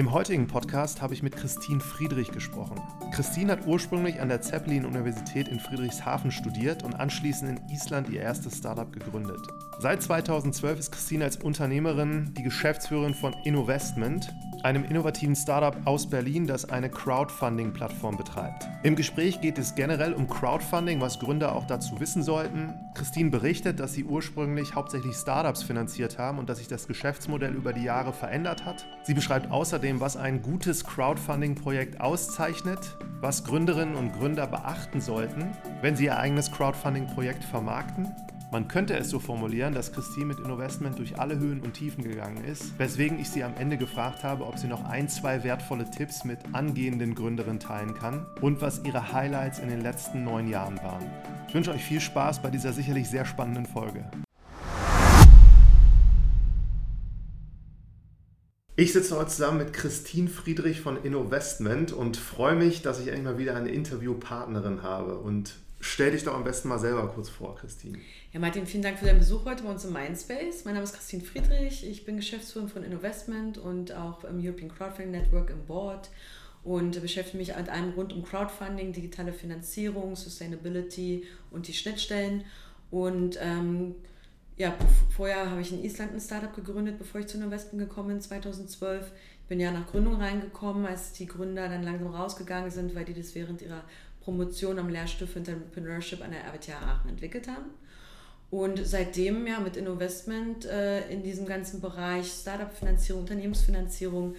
Im heutigen Podcast habe ich mit Christine Friedrich gesprochen. Christine hat ursprünglich an der Zeppelin-Universität in Friedrichshafen studiert und anschließend in Island ihr erstes Startup gegründet. Seit 2012 ist Christine als Unternehmerin die Geschäftsführerin von Innovestment, einem innovativen Startup aus Berlin, das eine Crowdfunding-Plattform betreibt. Im Gespräch geht es generell um Crowdfunding, was Gründer auch dazu wissen sollten. Christine berichtet, dass sie ursprünglich hauptsächlich Startups finanziert haben und dass sich das Geschäftsmodell über die Jahre verändert hat. Sie beschreibt außerdem, was ein gutes Crowdfunding-Projekt auszeichnet, was Gründerinnen und Gründer beachten sollten, wenn sie ihr eigenes Crowdfunding-Projekt vermarkten man könnte es so formulieren, dass Christine mit Investment durch alle Höhen und Tiefen gegangen ist, weswegen ich sie am Ende gefragt habe, ob sie noch ein, zwei wertvolle Tipps mit angehenden Gründerinnen teilen kann und was ihre Highlights in den letzten neun Jahren waren. Ich wünsche euch viel Spaß bei dieser sicherlich sehr spannenden Folge. Ich sitze heute zusammen mit Christine Friedrich von Innovestment und freue mich, dass ich endlich mal wieder eine Interviewpartnerin habe. Und stell dich doch am besten mal selber kurz vor, Christine. Ja, Martin, vielen Dank für deinen Besuch heute bei uns im Mindspace. Mein Name ist Christine Friedrich, ich bin Geschäftsführerin von Investment und auch im European Crowdfunding Network im Board und beschäftige mich mit allem rund um Crowdfunding, digitale Finanzierung, Sustainability und die Schnittstellen. Und ähm, ja, vorher habe ich in Island ein Startup gegründet, bevor ich zu Investment gekommen bin, 2012. Ich bin ja nach Gründung reingekommen, als die Gründer dann langsam rausgegangen sind, weil die das während ihrer Promotion am Lehrstuhl für Entrepreneurship an der RWTH Aachen entwickelt haben. Und seitdem ja mit Investment äh, in diesem ganzen Bereich Startup-Finanzierung, Unternehmensfinanzierung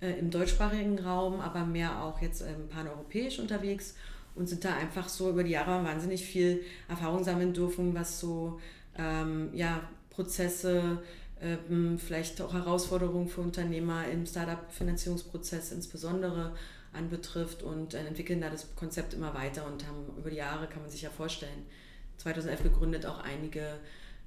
äh, im deutschsprachigen Raum, aber mehr auch jetzt ähm, paneuropäisch unterwegs und sind da einfach so über die Jahre wahnsinnig viel Erfahrung sammeln dürfen, was so ähm, ja, Prozesse, ähm, vielleicht auch Herausforderungen für Unternehmer im Startup-Finanzierungsprozess insbesondere anbetrifft. Und äh, entwickeln da das Konzept immer weiter und haben über die Jahre, kann man sich ja vorstellen, 2011 gegründet, auch einige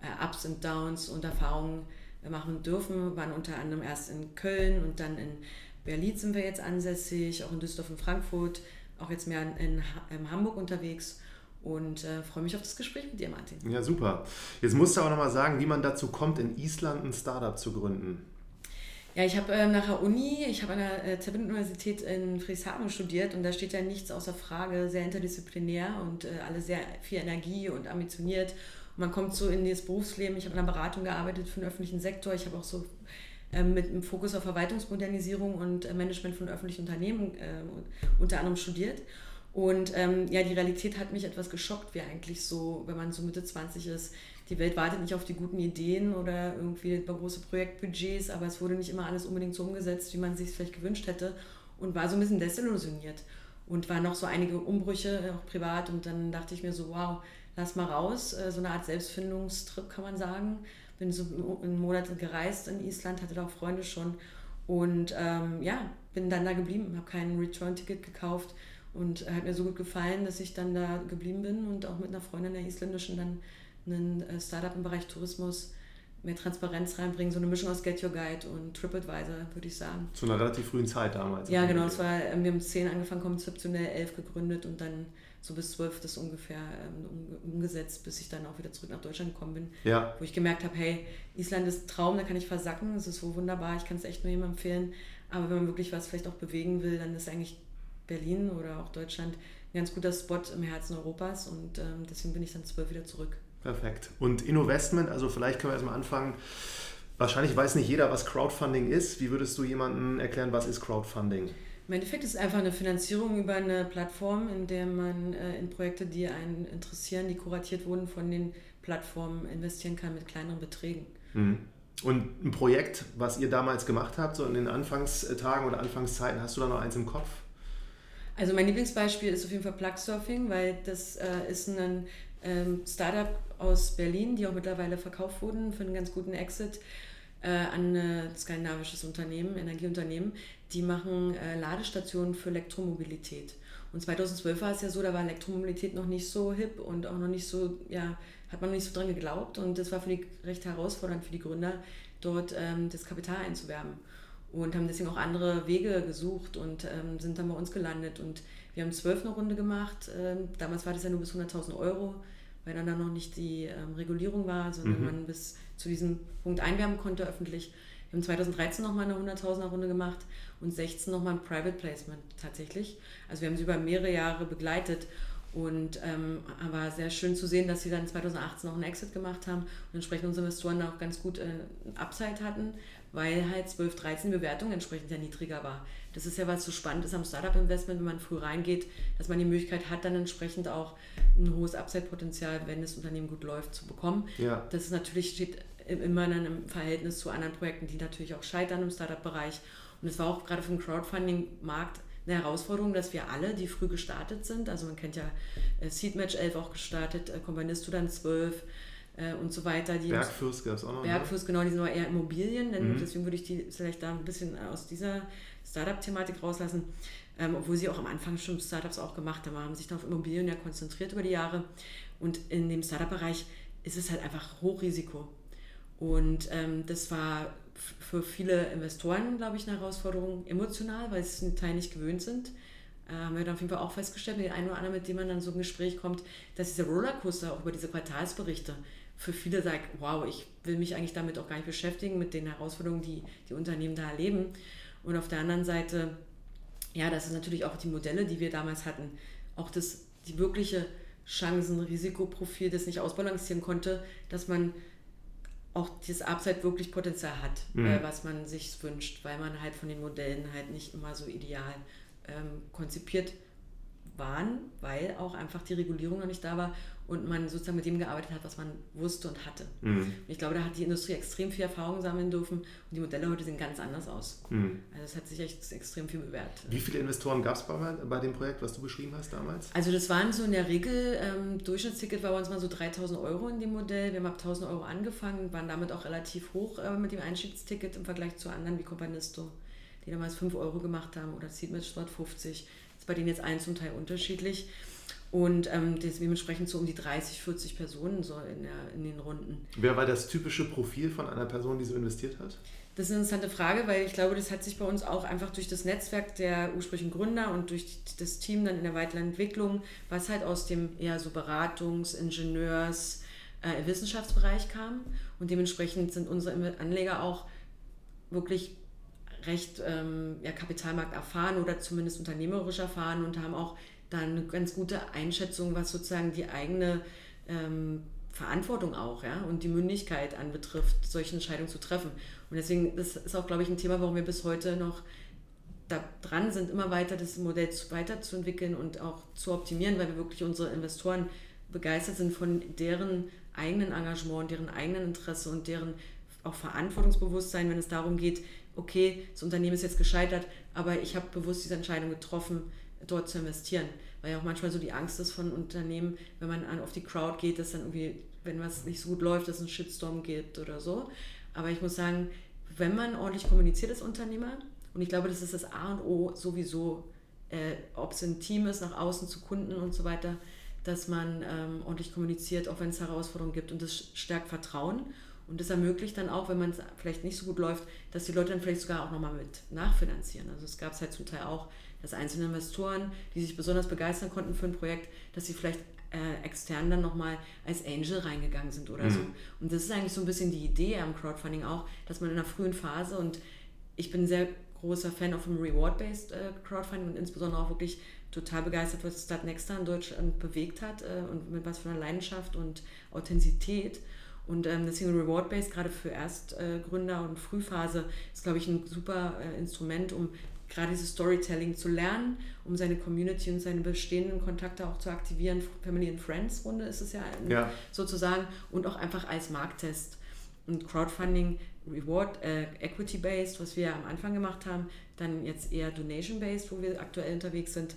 äh, Ups und Downs und Erfahrungen äh, machen dürfen. Wir waren unter anderem erst in Köln und dann in Berlin sind wir jetzt ansässig, auch in Düsseldorf und Frankfurt, auch jetzt mehr in, in Hamburg unterwegs und äh, freue mich auf das Gespräch mit dir, Martin. Ja, super. Jetzt musst du auch nochmal sagen, wie man dazu kommt, in Island ein Startup zu gründen. Ja, ich habe ähm, nach der Uni, ich habe an der äh, Zeppelin-Universität in Friedrichshafen studiert und da steht ja nichts außer Frage, sehr interdisziplinär und äh, alle sehr viel Energie und ambitioniert. Und man kommt so in das Berufsleben. Ich habe in der Beratung gearbeitet für den öffentlichen Sektor. Ich habe auch so ähm, mit einem Fokus auf Verwaltungsmodernisierung und äh, Management von öffentlichen Unternehmen äh, unter anderem studiert. Und ähm, ja, die Realität hat mich etwas geschockt, wie eigentlich so, wenn man so Mitte 20 ist, die Welt wartet nicht auf die guten Ideen oder irgendwie große Projektbudgets, aber es wurde nicht immer alles unbedingt so umgesetzt, wie man sich vielleicht gewünscht hätte und war so ein bisschen desillusioniert. Und waren noch so einige Umbrüche, auch privat. Und dann dachte ich mir so, wow, lass mal raus. Äh, so eine Art Selbstfindungstrip kann man sagen. Bin so einen Monat gereist in Island, hatte da auch Freunde schon. Und ähm, ja, bin dann da geblieben, habe kein Return-Ticket gekauft und hat mir so gut gefallen, dass ich dann da geblieben bin und auch mit einer Freundin der isländischen dann ein äh, Startup im Bereich Tourismus mehr Transparenz reinbringen, so eine Mischung aus Get Your Guide und TripAdvisor, würde ich sagen. Zu einer relativ frühen Zeit damals. Ja, genau. Das war, ähm, wir haben 10 angefangen, konzeptionell 11 gegründet und dann so bis 12 das ungefähr ähm, umgesetzt, bis ich dann auch wieder zurück nach Deutschland gekommen bin. Ja. Wo ich gemerkt habe, hey, Island ist Traum, da kann ich versacken, es ist so wunderbar, ich kann es echt nur jedem empfehlen. Aber wenn man wirklich was vielleicht auch bewegen will, dann ist eigentlich Berlin oder auch Deutschland ein ganz guter Spot im Herzen Europas und ähm, deswegen bin ich dann zwölf wieder zurück. Perfekt. Und Investment, also vielleicht können wir erstmal anfangen. Wahrscheinlich weiß nicht jeder, was Crowdfunding ist. Wie würdest du jemandem erklären, was ist Crowdfunding? Im Endeffekt ist es einfach eine Finanzierung über eine Plattform, in der man äh, in Projekte, die einen interessieren, die kuratiert wurden, von den Plattformen investieren kann mit kleineren Beträgen. Mhm. Und ein Projekt, was ihr damals gemacht habt, so in den Anfangstagen oder Anfangszeiten, hast du da noch eins im Kopf? Also mein Lieblingsbeispiel ist auf jeden Fall Plugsurfing, weil das äh, ist ein ähm, Startup aus Berlin, die auch mittlerweile verkauft wurden für einen ganz guten Exit äh, an ein skandinavisches Unternehmen, Energieunternehmen. Die machen äh, Ladestationen für Elektromobilität. Und 2012 war es ja so, da war Elektromobilität noch nicht so hip und auch noch nicht so, ja, hat man noch nicht so dran geglaubt. Und das war für die recht herausfordernd für die Gründer, dort ähm, das Kapital einzuwerben. Und haben deswegen auch andere Wege gesucht und ähm, sind dann bei uns gelandet. Und wir haben zwölf eine Runde gemacht. Ähm, damals war das ja nur bis 100.000 Euro weil dann, dann noch nicht die ähm, Regulierung war, sondern mhm. man bis zu diesem Punkt einwerben konnte öffentlich. Wir haben 2013 nochmal eine 100.000er Runde gemacht und 16 nochmal ein Private Placement tatsächlich. Also wir haben sie über mehrere Jahre begleitet und ähm, war sehr schön zu sehen, dass sie dann 2018 noch einen Exit gemacht haben und entsprechend unsere Investoren auch ganz gut äh, Upside hatten, weil halt 12, 13 Bewertung entsprechend ja niedriger war. Das ist ja was so spannend ist am Startup-Investment, wenn man früh reingeht, dass man die Möglichkeit hat, dann entsprechend auch ein hohes Upside-Potenzial, wenn das Unternehmen gut läuft, zu bekommen. Ja. Das ist natürlich steht immer in einem Verhältnis zu anderen Projekten, die natürlich auch scheitern im Startup-Bereich. Und es war auch gerade für den Crowdfunding-Markt eine Herausforderung, dass wir alle, die früh gestartet sind, also man kennt ja äh, Seedmatch 11 auch gestartet, äh, Kompanisto dann 12 äh, und so weiter. Die Bergfürst gab es auch noch. Ne? Bergfürst, genau, die sind aber eher Immobilien, denn mhm. deswegen würde ich die vielleicht da ein bisschen aus dieser Startup-Thematik rauslassen, ähm, obwohl sie auch am Anfang schon Startups auch gemacht haben, haben sich dann auf Immobilien ja konzentriert über die Jahre und in dem Startup-Bereich ist es halt einfach Hochrisiko. Und ähm, das war für viele Investoren, glaube ich, eine Herausforderung emotional, weil sie es Teil nicht gewöhnt sind. Äh, haben wir dann auf jeden Fall auch festgestellt, mit dem einen oder anderen, mit dem man dann so ein Gespräch kommt, dass diese Rollercoaster auch über diese Quartalsberichte für viele sagt, wow, ich will mich eigentlich damit auch gar nicht beschäftigen, mit den Herausforderungen, die die Unternehmen da erleben. Und auf der anderen Seite, ja, das ist natürlich auch die Modelle, die wir damals hatten, auch das, die wirkliche Chancen-Risikoprofil, das nicht ausbalancieren konnte, dass man auch dieses Upside wirklich Potenzial hat, mhm. äh, was man sich wünscht, weil man halt von den Modellen halt nicht immer so ideal ähm, konzipiert waren, weil auch einfach die Regulierung noch nicht da war und man sozusagen mit dem gearbeitet hat, was man wusste und hatte. Mhm. Und ich glaube, da hat die Industrie extrem viel Erfahrung sammeln dürfen und die Modelle heute sehen ganz anders aus. Mhm. Also es hat sich echt extrem viel bewährt. Wie viele Investoren gab es bei, bei dem Projekt, was du beschrieben hast damals? Also das waren so in der Regel, ähm, Durchschnittsticket war bei uns mal so 3000 Euro in dem Modell. Wir haben ab 1000 Euro angefangen, waren damit auch relativ hoch äh, mit dem Einstiegsticket im Vergleich zu anderen wie Companisto, die damals 5 Euro gemacht haben oder Seedmatch dort 50. Bei denen jetzt ein zum Teil unterschiedlich. Und ähm, dementsprechend so um die 30, 40 Personen so in, der, in den Runden. Wer war das typische Profil von einer Person, die so investiert hat? Das ist eine interessante Frage, weil ich glaube, das hat sich bei uns auch einfach durch das Netzwerk der ursprünglichen Gründer und durch das Team dann in der weiteren Entwicklung, was halt aus dem eher so Beratungs-, Ingenieurs-, äh, Wissenschaftsbereich kam. Und dementsprechend sind unsere Anleger auch wirklich recht ähm, ja, Kapitalmarkt erfahren oder zumindest unternehmerisch erfahren und haben auch da eine ganz gute Einschätzung, was sozusagen die eigene ähm, Verantwortung auch ja, und die Mündigkeit anbetrifft, solche Entscheidungen zu treffen. Und deswegen, das ist auch, glaube ich, ein Thema, warum wir bis heute noch da dran sind, immer weiter das Modell weiterzuentwickeln und auch zu optimieren, weil wir wirklich unsere Investoren begeistert sind von deren eigenen Engagement, deren eigenen Interesse und deren auch Verantwortungsbewusstsein, wenn es darum geht, okay, das Unternehmen ist jetzt gescheitert, aber ich habe bewusst diese Entscheidung getroffen, dort zu investieren. Weil ja auch manchmal so die Angst ist von Unternehmen, wenn man auf die Crowd geht, dass dann irgendwie, wenn was nicht so gut läuft, dass es einen Shitstorm gibt oder so. Aber ich muss sagen, wenn man ordentlich kommuniziert als Unternehmer, und ich glaube, das ist das A und O sowieso, äh, ob es ein Team ist, nach außen zu Kunden und so weiter, dass man ähm, ordentlich kommuniziert, auch wenn es Herausforderungen gibt. Und das stärkt Vertrauen. Und das ermöglicht dann auch, wenn man es vielleicht nicht so gut läuft, dass die Leute dann vielleicht sogar auch nochmal mit nachfinanzieren. Also es gab es halt zum Teil auch, dass einzelne Investoren, die sich besonders begeistern konnten für ein Projekt, dass sie vielleicht äh, extern dann nochmal als Angel reingegangen sind oder mhm. so. Und das ist eigentlich so ein bisschen die Idee am Crowdfunding auch, dass man in einer frühen Phase und ich bin sehr großer Fan auch vom Reward-Based äh, Crowdfunding und insbesondere auch wirklich total begeistert, was Start Nexta in Deutschland bewegt hat äh, und mit was für einer Leidenschaft und Authentizität. Und ähm, deswegen Reward-Based, gerade für Erstgründer und Frühphase, ist, glaube ich, ein super äh, Instrument, um gerade dieses Storytelling zu lernen, um seine Community und seine bestehenden Kontakte auch zu aktivieren. Family and Friends Runde ist es ja, ja. sozusagen und auch einfach als Markttest. Und Crowdfunding, Reward, äh, Equity-Based, was wir am Anfang gemacht haben, dann jetzt eher Donation-Based, wo wir aktuell unterwegs sind.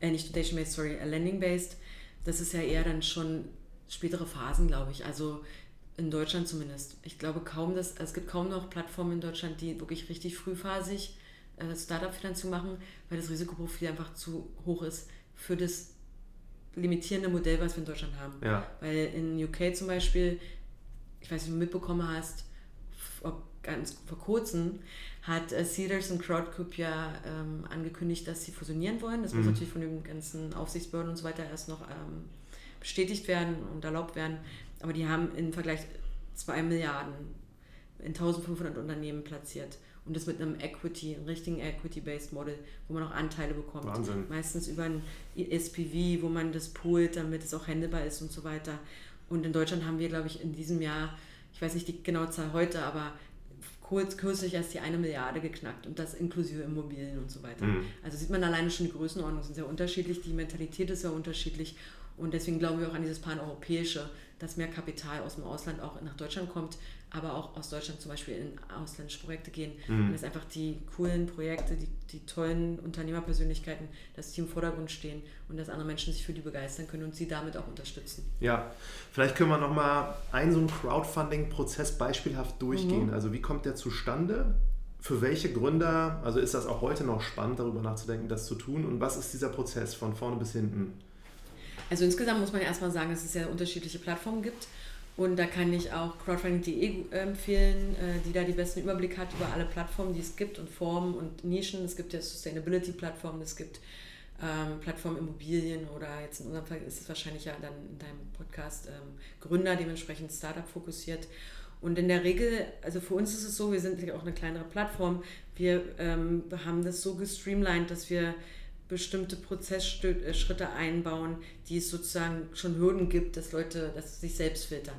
Äh, nicht Donation-Based, sorry, äh, Lending-Based. Das ist ja eher dann schon spätere Phasen, glaube ich. Also in Deutschland zumindest. Ich glaube kaum, dass es gibt kaum noch Plattformen in Deutschland, die wirklich richtig frühphasig äh, Startup-Finanzierung machen, weil das Risikoprofil einfach zu hoch ist für das limitierende Modell, was wir in Deutschland haben. Ja. Weil in UK zum Beispiel, ich weiß nicht, ob du mitbekommen hast, vor, ganz vor kurzem hat äh, Cedars und Crowdcube ja ähm, angekündigt, dass sie fusionieren wollen. Das mhm. muss natürlich von den ganzen Aufsichtsbehörden und so weiter erst noch ähm, bestätigt werden und erlaubt werden. Aber die haben im Vergleich 2 Milliarden in 1500 Unternehmen platziert. Und das mit einem Equity, einem richtigen Equity-Based Model, wo man auch Anteile bekommt. Wahnsinn. Meistens über ein SPV, wo man das poolt, damit es auch handelbar ist und so weiter. Und in Deutschland haben wir, glaube ich, in diesem Jahr, ich weiß nicht die genaue Zahl heute, aber kurz, kürzlich erst die eine Milliarde geknackt und das inklusive Immobilien und so weiter. Mhm. Also sieht man alleine schon die Größenordnung sind sehr unterschiedlich, die Mentalität ist sehr unterschiedlich und deswegen glauben wir auch an dieses Paneuropäische, dass mehr Kapital aus dem Ausland auch nach Deutschland kommt, aber auch aus Deutschland zum Beispiel in ausländische Projekte gehen. Mhm. Und dass einfach die coolen Projekte, die, die tollen Unternehmerpersönlichkeiten, dass die im Vordergrund stehen und dass andere Menschen sich für die begeistern können und sie damit auch unterstützen. Ja, vielleicht können wir nochmal einen so einen Crowdfunding-Prozess beispielhaft durchgehen. Mhm. Also wie kommt der zustande? Für welche Gründer, also ist das auch heute noch spannend, darüber nachzudenken, das zu tun? Und was ist dieser Prozess von vorne bis hinten? Also insgesamt muss man erstmal sagen, dass es ja unterschiedliche Plattformen gibt. Und da kann ich auch crowdfunding.de empfehlen, äh, die da die besten Überblick hat über alle Plattformen, die es gibt und Formen und Nischen. Es gibt ja Sustainability-Plattformen, es gibt ähm, Plattformen Immobilien oder jetzt in unserem Fall ist es wahrscheinlich ja dann in deinem Podcast ähm, Gründer, dementsprechend Startup fokussiert. Und in der Regel, also für uns ist es so, wir sind auch eine kleinere Plattform, wir ähm, haben das so gestreamlined, dass wir bestimmte Prozessschritte einbauen, die es sozusagen schon Hürden gibt, dass Leute dass sich selbst filtern.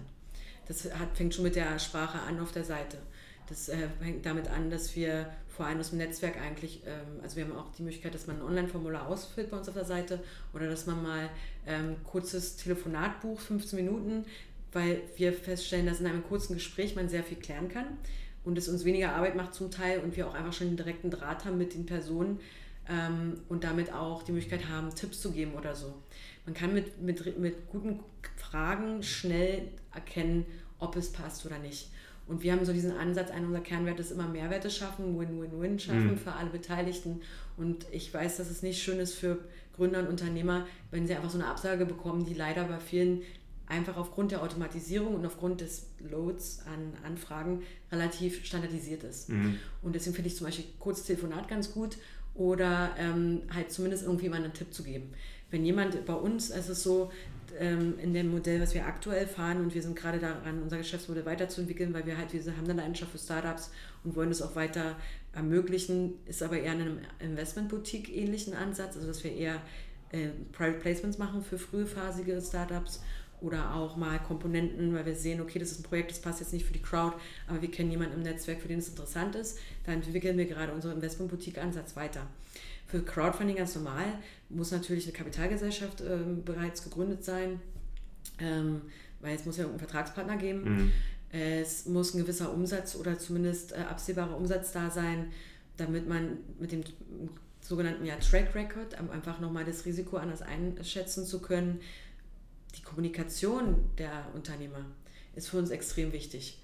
Das hat, fängt schon mit der Sprache an auf der Seite. Das äh, fängt damit an, dass wir vor allem aus dem Netzwerk eigentlich, ähm, also wir haben auch die Möglichkeit, dass man ein Online-Formular ausfüllt bei uns auf der Seite oder dass man mal ähm, kurzes Telefonat bucht, 15 Minuten, weil wir feststellen, dass in einem kurzen Gespräch man sehr viel klären kann und es uns weniger Arbeit macht zum Teil und wir auch einfach schon einen direkten Draht haben mit den Personen, ähm, und damit auch die Möglichkeit haben, Tipps zu geben oder so. Man kann mit, mit, mit guten Fragen schnell erkennen, ob es passt oder nicht. Und wir haben so diesen Ansatz, einer unserer Kernwerte ist immer Mehrwerte schaffen, Win-Win-Win schaffen mhm. für alle Beteiligten. Und ich weiß, dass es nicht schön ist für Gründer und Unternehmer, wenn sie einfach so eine Absage bekommen, die leider bei vielen einfach aufgrund der Automatisierung und aufgrund des Loads an Anfragen relativ standardisiert ist. Mhm. Und deswegen finde ich zum Beispiel kurzes Telefonat ganz gut oder ähm, halt zumindest irgendwie mal einen Tipp zu geben. Wenn jemand bei uns, es ist so, ähm, in dem Modell, was wir aktuell fahren und wir sind gerade daran, unser Geschäftsmodell weiterzuentwickeln, weil wir halt, wir haben eine Leidenschaft für Startups und wollen das auch weiter ermöglichen, ist aber eher in einem Investment-Boutique-ähnlichen Ansatz, also dass wir eher äh, Private Placements machen für frühphasige Startups oder auch mal Komponenten, weil wir sehen, okay, das ist ein Projekt, das passt jetzt nicht für die Crowd, aber wir kennen jemanden im Netzwerk, für den es interessant ist. Da entwickeln wir gerade unseren Investment-Boutique-Ansatz weiter. Für Crowdfunding ganz normal muss natürlich eine Kapitalgesellschaft ähm, bereits gegründet sein, ähm, weil es muss ja einen Vertragspartner geben. Mhm. Es muss ein gewisser Umsatz oder zumindest äh, absehbarer Umsatz da sein, damit man mit dem sogenannten ja, Track Record einfach nochmal das Risiko anders einschätzen zu können, die Kommunikation der Unternehmer ist für uns extrem wichtig.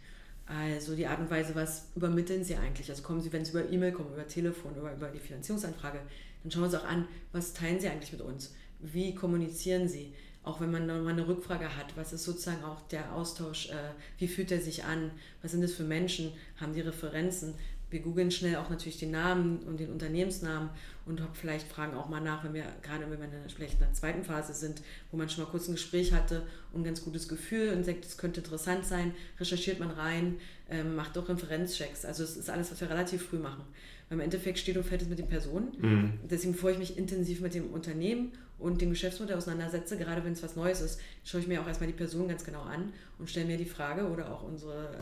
Also die Art und Weise, was übermitteln sie eigentlich? Also kommen sie, wenn sie über E-Mail kommen, über Telefon, über, über die Finanzierungsanfrage, dann schauen wir uns auch an, was teilen sie eigentlich mit uns? Wie kommunizieren sie? Auch wenn man nochmal eine Rückfrage hat, was ist sozusagen auch der Austausch, äh, wie fühlt er sich an, was sind das für Menschen, haben die Referenzen, wir googeln schnell auch natürlich den Namen und den Unternehmensnamen und vielleicht fragen auch mal nach, wenn wir gerade wenn wir vielleicht in der zweiten Phase sind, wo man schon mal kurz ein Gespräch hatte und ein ganz gutes Gefühl und sagt, es könnte interessant sein, recherchiert man rein, ähm, macht auch Referenzchecks. Also es ist alles, was wir relativ früh machen. Weil im Endeffekt steht und fällt es mit den Personen. Mhm. Deswegen, bevor ich mich intensiv mit dem Unternehmen und dem Geschäftsmodell auseinandersetze, gerade wenn es was Neues ist, schaue ich mir auch erstmal die Person ganz genau an und stelle mir die Frage oder auch unsere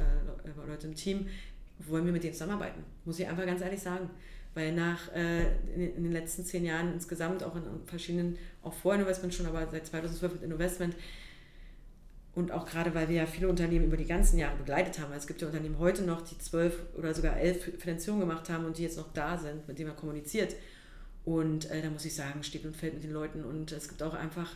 äh, Leute im Team, wollen wir mit denen zusammenarbeiten, muss ich einfach ganz ehrlich sagen. Weil nach äh, in, den letzten zehn Jahren insgesamt, auch in verschiedenen, auch vor Investment schon, aber seit 2012 mit Investment, und auch gerade, weil wir ja viele Unternehmen über die ganzen Jahre begleitet haben. Es gibt ja Unternehmen heute noch, die zwölf oder sogar elf Finanzierungen gemacht haben und die jetzt noch da sind, mit denen man kommuniziert. Und äh, da muss ich sagen, steht und fällt mit den Leuten. Und es gibt auch einfach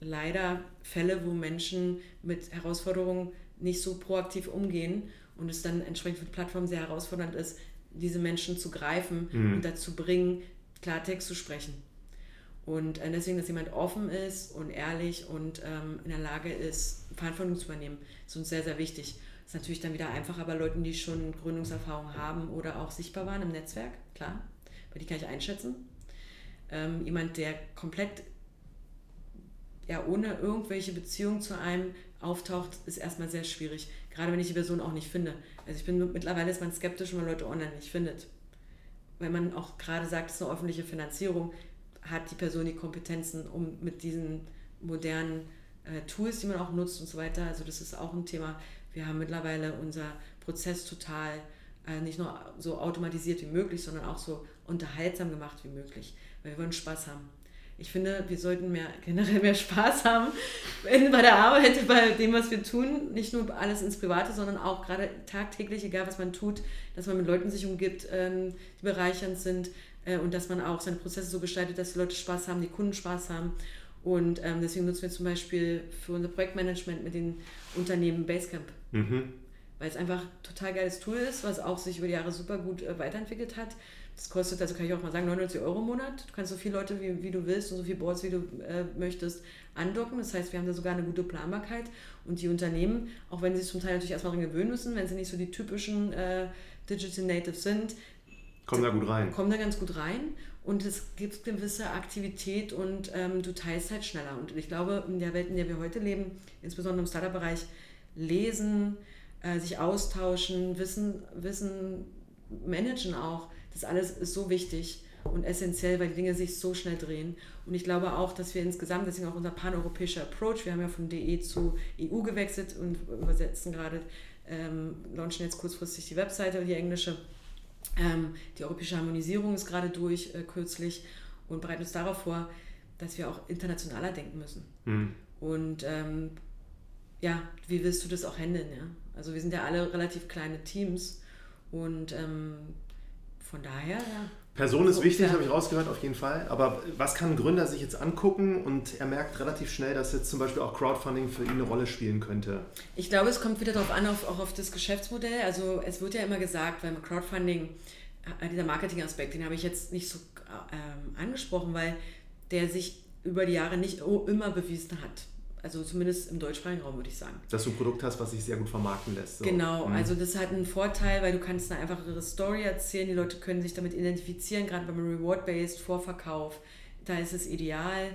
leider Fälle, wo Menschen mit Herausforderungen nicht so proaktiv umgehen und es dann entsprechend für die Plattform sehr herausfordernd ist, diese Menschen zu greifen mhm. und dazu bringen, Klartext zu sprechen. Und äh, deswegen, dass jemand offen ist und ehrlich und ähm, in der Lage ist, Verantwortung zu übernehmen, ist uns sehr, sehr wichtig. Ist natürlich dann wieder einfacher bei Leuten, die schon Gründungserfahrung haben oder auch sichtbar waren im Netzwerk, klar, weil die kann ich einschätzen. Ähm, jemand, der komplett ja, ohne irgendwelche Beziehung zu einem auftaucht, ist erstmal sehr schwierig. Gerade wenn ich die Person auch nicht finde. Also ich bin mittlerweile ist man skeptisch, wenn man Leute online nicht findet. Wenn man auch gerade sagt, es ist eine öffentliche Finanzierung, hat die Person die Kompetenzen, um mit diesen modernen äh, Tools, die man auch nutzt und so weiter. Also das ist auch ein Thema. Wir haben mittlerweile unser Prozess total äh, nicht nur so automatisiert wie möglich, sondern auch so unterhaltsam gemacht wie möglich, weil wir wollen Spaß haben. Ich finde, wir sollten mehr, generell mehr Spaß haben bei der Arbeit, bei dem, was wir tun. Nicht nur alles ins Private, sondern auch gerade tagtäglich, egal was man tut, dass man mit Leuten sich umgibt, ähm, die bereichernd sind äh, und dass man auch seine Prozesse so gestaltet, dass die Leute Spaß haben, die Kunden Spaß haben. Und ähm, deswegen nutzen wir zum Beispiel für unser Projektmanagement mit den Unternehmen Basecamp. Mhm. Weil es einfach ein total geiles Tool ist, was auch sich über die Jahre super gut äh, weiterentwickelt hat. Das kostet, also kann ich auch mal sagen, 99 Euro im Monat. Du kannst so viele Leute, wie, wie du willst und so viele Boards, wie du äh, möchtest, andocken. Das heißt, wir haben da sogar eine gute Planbarkeit. Und die Unternehmen, auch wenn sie sich zum Teil natürlich erstmal daran gewöhnen müssen, wenn sie nicht so die typischen äh, Digital Natives sind, kommen da gut rein. Kommen da ganz gut rein. Und es gibt gewisse Aktivität und ähm, du teilst halt schneller. Und ich glaube, in der Welt, in der wir heute leben, insbesondere im Startup-Bereich, lesen, äh, sich austauschen, Wissen, Wissen managen auch, das alles ist so wichtig und essentiell, weil die Dinge sich so schnell drehen. Und ich glaube auch, dass wir insgesamt, deswegen auch unser paneuropäischer Approach, wir haben ja von DE zu EU gewechselt und übersetzen gerade, ähm, launchen jetzt kurzfristig die Webseite, die englische. Ähm, die europäische Harmonisierung ist gerade durch äh, kürzlich und bereiten uns darauf vor, dass wir auch internationaler denken müssen. Mhm. Und ähm, ja, wie willst du das auch handeln? Ja? Also wir sind ja alle relativ kleine Teams und ähm, von daher, ja. Person ist wichtig, habe ich rausgehört, auf jeden Fall. Aber was kann ein Gründer sich jetzt angucken und er merkt relativ schnell, dass jetzt zum Beispiel auch Crowdfunding für ihn eine Rolle spielen könnte? Ich glaube, es kommt wieder darauf an, auf, auch auf das Geschäftsmodell. Also es wird ja immer gesagt, beim Crowdfunding, äh, dieser Marketing-Aspekt, den habe ich jetzt nicht so ähm, angesprochen, weil der sich über die Jahre nicht immer bewiesen hat. Also zumindest im deutschsprachigen Raum würde ich sagen. Dass du ein Produkt hast, was sich sehr gut vermarkten lässt. So. Genau, mhm. also das hat einen Vorteil, weil du kannst eine einfachere Story erzählen, die Leute können sich damit identifizieren, gerade beim Reward-Based, Vorverkauf, da ist es ideal.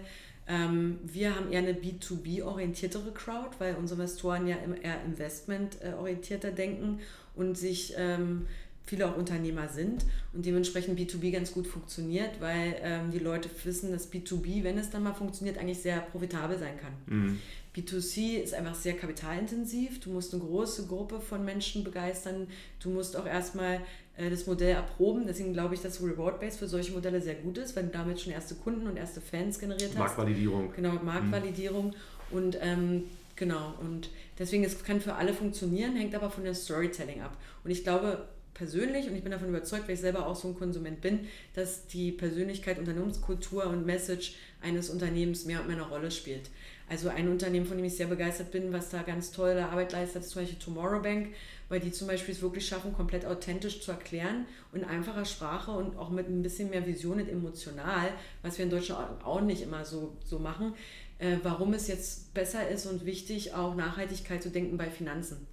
Ähm, wir haben eher eine B2B-orientiertere Crowd, weil unsere Investoren ja eher investment-orientierter denken und sich ähm, viele auch Unternehmer sind und dementsprechend B2B ganz gut funktioniert, weil ähm, die Leute wissen, dass B2B, wenn es dann mal funktioniert, eigentlich sehr profitabel sein kann. Mhm. B2C ist einfach sehr kapitalintensiv. Du musst eine große Gruppe von Menschen begeistern. Du musst auch erstmal äh, das Modell erproben. Deswegen glaube ich, dass Reward-Based für solche Modelle sehr gut ist, weil du damit schon erste Kunden und erste Fans generiert hast. Marktvalidierung. Genau, Marktvalidierung. Mhm. Und ähm, genau, und deswegen, es kann für alle funktionieren, hängt aber von der Storytelling ab. Und ich glaube, persönlich, und ich bin davon überzeugt, weil ich selber auch so ein Konsument bin, dass die Persönlichkeit, Unternehmenskultur und Message eines Unternehmens mehr und mehr eine Rolle spielt. Also ein Unternehmen, von dem ich sehr begeistert bin, was da ganz tolle Arbeit leistet, ist zum Beispiel Tomorrow Bank, weil die zum Beispiel es wirklich schaffen, komplett authentisch zu erklären und in einfacher Sprache und auch mit ein bisschen mehr Vision und emotional, was wir in Deutschland auch nicht immer so, so machen, äh, warum es jetzt besser ist und wichtig, auch Nachhaltigkeit zu denken bei Finanzen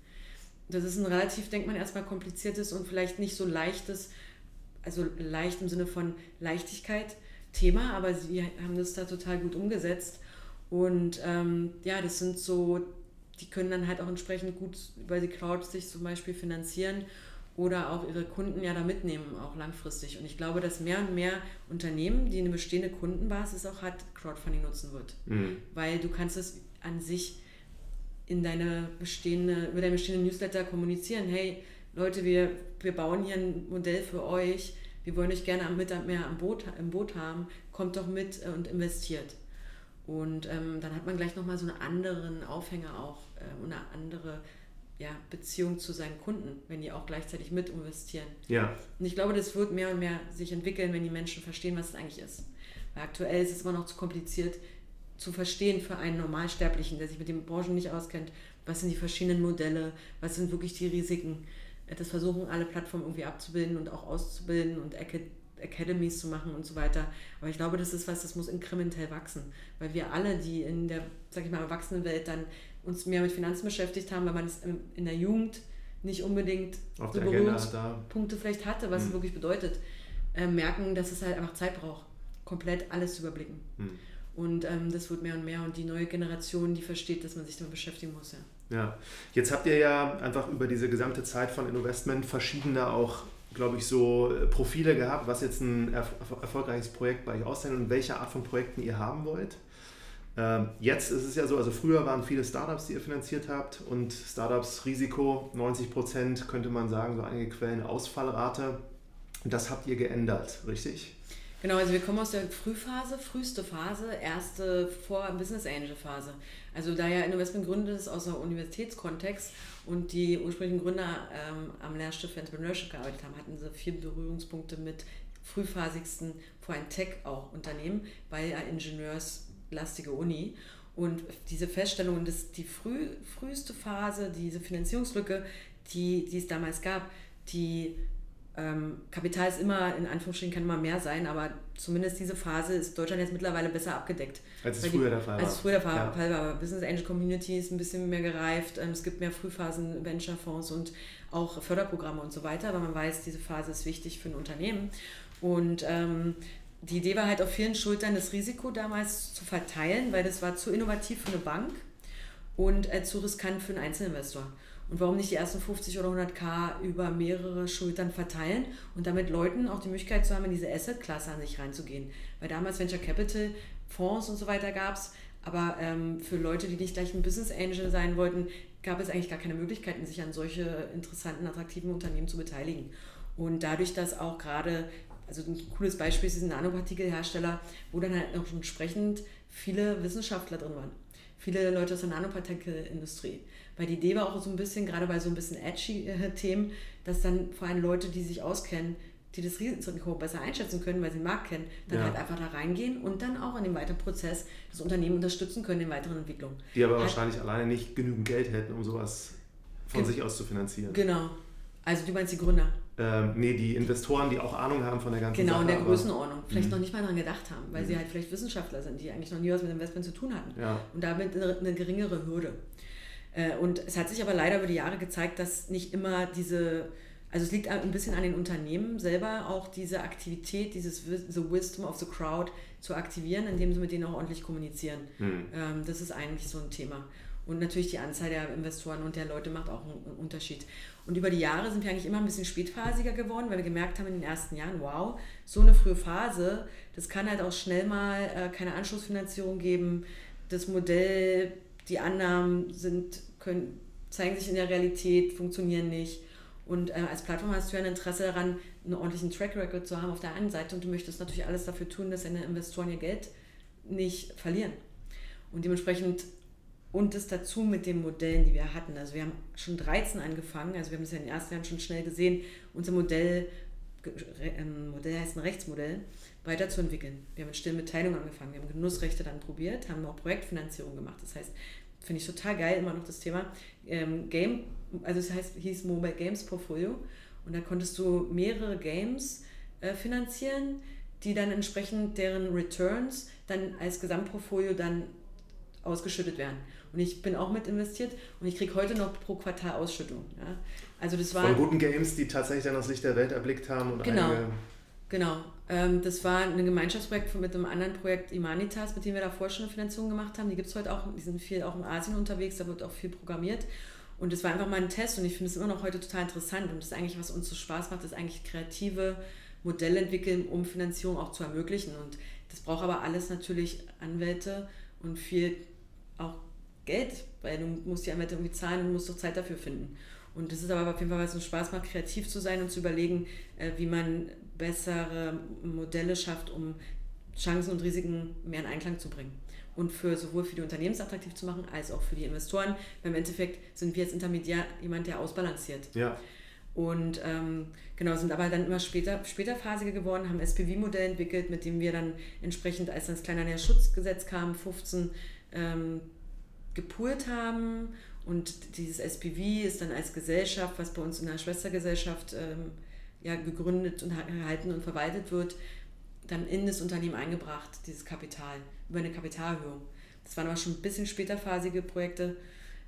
das ist ein relativ, denkt man erstmal, kompliziertes und vielleicht nicht so leichtes, also leicht im Sinne von Leichtigkeit Thema, aber sie haben das da total gut umgesetzt. Und ähm, ja, das sind so, die können dann halt auch entsprechend gut weil die Crowd sich zum Beispiel finanzieren oder auch ihre Kunden ja da mitnehmen, auch langfristig. Und ich glaube, dass mehr und mehr Unternehmen, die eine bestehende Kundenbasis auch hat, Crowdfunding nutzen wird. Mhm. Weil du kannst es an sich in deine bestehende, über deine bestehende Newsletter kommunizieren, hey Leute, wir, wir bauen hier ein Modell für euch, wir wollen euch gerne mit mehr am Boot, im Boot haben, kommt doch mit und investiert. Und ähm, dann hat man gleich nochmal so einen anderen Aufhänger auch, äh, eine andere ja, Beziehung zu seinen Kunden, wenn die auch gleichzeitig mit investieren. Ja. Und ich glaube, das wird mehr und mehr sich entwickeln, wenn die Menschen verstehen, was es eigentlich ist. Weil aktuell ist es immer noch zu kompliziert, zu verstehen für einen Normalsterblichen, der sich mit den Branchen nicht auskennt, was sind die verschiedenen Modelle, was sind wirklich die Risiken. Das versuchen alle Plattformen irgendwie abzubilden und auch auszubilden und Academies zu machen und so weiter. Aber ich glaube, das ist was, das muss inkrementell wachsen, weil wir alle, die in der, sag ich mal, Erwachsenenwelt dann uns mehr mit Finanzen beschäftigt haben, weil man es in der Jugend nicht unbedingt Auf so Berührungspunkte vielleicht hatte, was mhm. es wirklich bedeutet, äh, merken, dass es halt einfach Zeit braucht, komplett alles zu überblicken. Mhm. Und ähm, das wird mehr und mehr. Und die neue Generation, die versteht, dass man sich damit beschäftigen muss. Ja. ja, jetzt habt ihr ja einfach über diese gesamte Zeit von Investment verschiedene auch glaube ich, so äh, Profile gehabt, was jetzt ein erfolgreiches Projekt bei euch aussehen und welche Art von Projekten ihr haben wollt. Ähm, jetzt ist es ja so, also früher waren viele Startups, die ihr finanziert habt und Startups Risiko 90 Prozent, könnte man sagen, so einige Quellen Ausfallrate. Das habt ihr geändert, richtig? Genau, also wir kommen aus der Frühphase, früheste Phase, erste vor Business Angel Phase. Also da ja Investment gründet ist aus einem Universitätskontext und die ursprünglichen Gründer ähm, am Lehrstuhl für Entrepreneurship gearbeitet haben, hatten sie vier Berührungspunkte mit frühphasigsten vor ein Tech auch Unternehmen bei einer ingenieurslastige Uni. Und diese Feststellung, dass die früh, früheste Phase, diese Finanzierungslücke, die, die es damals gab, die ähm, Kapital ist immer, in Anführungsstrichen kann immer mehr sein, aber zumindest diese Phase ist Deutschland jetzt mittlerweile besser abgedeckt. Als es früher die, der Fall war. Als es früher der Fall, ja. Fall war. Business Angel Community ist ein bisschen mehr gereift, ähm, es gibt mehr Frühphasen, Venture-Fonds und auch Förderprogramme und so weiter, weil man weiß, diese Phase ist wichtig für ein Unternehmen. Und ähm, die Idee war halt auf vielen Schultern das Risiko damals zu verteilen, weil das war zu innovativ für eine Bank und äh, zu riskant für einen Einzelinvestor. Und warum nicht die ersten 50 oder 100k über mehrere Schultern verteilen und damit Leuten auch die Möglichkeit zu haben, in diese Asset-Klasse an sich reinzugehen. Weil damals Venture Capital, Fonds und so weiter gab es, aber ähm, für Leute, die nicht gleich ein Business Angel sein wollten, gab es eigentlich gar keine Möglichkeiten, sich an solche interessanten, attraktiven Unternehmen zu beteiligen. Und dadurch, dass auch gerade, also ein cooles Beispiel ist ein Nanopartikelhersteller, wo dann halt auch entsprechend viele Wissenschaftler drin waren. Viele Leute aus der Nanopartikelindustrie. Weil die Idee war auch so ein bisschen, gerade bei so ein bisschen edgy äh, Themen, dass dann vor allem Leute, die sich auskennen, die das Risiko besser einschätzen können, weil sie den Markt kennen, dann ja. halt einfach da reingehen und dann auch in dem weiteren Prozess das Unternehmen unterstützen können in weiteren Entwicklungen. Die aber halt, wahrscheinlich alleine nicht genügend Geld hätten, um sowas von sich aus zu finanzieren. Genau. Also du meinst die Gründer? Ähm, nee, die Investoren, die auch Ahnung haben von der ganzen genau, Sache. Genau, in der Größenordnung. Vielleicht mhm. noch nicht mal daran gedacht haben, weil mhm. sie halt vielleicht Wissenschaftler sind, die eigentlich noch nie was mit Investment zu tun hatten. Ja. Und damit eine, eine geringere Hürde. Äh, und es hat sich aber leider über die Jahre gezeigt, dass nicht immer diese, also es liegt ein bisschen an den Unternehmen selber, auch diese Aktivität, dieses The Wisdom of the Crowd zu aktivieren, indem sie mit denen auch ordentlich kommunizieren. Mhm. Das ist eigentlich so ein Thema. Und natürlich die Anzahl der Investoren und der Leute macht auch einen Unterschied. Und über die Jahre sind wir eigentlich immer ein bisschen spätphasiger geworden, weil wir gemerkt haben in den ersten Jahren, wow, so eine frühe Phase, das kann halt auch schnell mal äh, keine Anschlussfinanzierung geben. Das Modell die Annahmen sind, können, zeigen sich in der Realität, funktionieren nicht. Und äh, als Plattform hast du ja ein Interesse daran, einen ordentlichen Track Record zu haben auf der einen Seite und du möchtest natürlich alles dafür tun, dass deine Investoren ihr Geld nicht verlieren. Und dementsprechend und das dazu mit den Modellen, die wir hatten. Also wir haben schon 13 angefangen, also wir haben es ja in den ersten Jahren schon schnell gesehen, unser Modell, ähm, Modell heißt ein Rechtsmodell, weiterzuentwickeln. Wir haben mit stillen Mitteilungen angefangen, wir haben Genussrechte dann probiert, haben auch Projektfinanzierung gemacht. Das heißt, finde ich total geil, immer noch das Thema ähm, Game, also es heißt, hieß Mobile Games Portfolio und da konntest du mehrere Games äh, finanzieren, die dann entsprechend deren Returns dann als Gesamtportfolio dann ausgeschüttet werden. Und ich bin auch mit investiert und ich kriege heute noch pro Quartal Ausschüttung. Ja. Also das war, Von guten Games, die tatsächlich dann das Licht der Welt erblickt haben und genau. einige Genau. Ähm, das war ein Gemeinschaftsprojekt mit einem anderen Projekt Imanitas, mit dem wir davor schon eine Finanzierung gemacht haben. Die gibt es heute auch, die sind viel auch in Asien unterwegs, da wird auch viel programmiert. Und das war einfach mal ein Test und ich finde es immer noch heute total interessant. Und das ist eigentlich, was uns so Spaß macht, ist eigentlich kreative Modelle entwickeln, um Finanzierung auch zu ermöglichen. Und das braucht aber alles natürlich Anwälte und viel auch Geld, weil du musst die Anwälte irgendwie zahlen und musst doch Zeit dafür finden. Und das ist aber auf jeden Fall, was uns Spaß macht, kreativ zu sein und zu überlegen, äh, wie man bessere Modelle schafft, um Chancen und Risiken mehr in Einklang zu bringen. Und für sowohl für die Unternehmen attraktiv zu machen, als auch für die Investoren. Weil im Endeffekt sind wir jetzt Intermediär jemand, der ausbalanciert. Ja. Und ähm, genau, sind aber dann immer später, späterphasiger geworden, haben SPV-Modell entwickelt, mit dem wir dann entsprechend, als dann das kleine Schutzgesetz kam, 15 ähm, gepoolt haben. Und dieses SPV ist dann als Gesellschaft, was bei uns in der Schwestergesellschaft ähm, ja, gegründet und erhalten und verwaltet wird, dann in das Unternehmen eingebracht, dieses Kapital, über eine Kapitalerhöhung. Das waren aber schon ein bisschen späterphasige Projekte.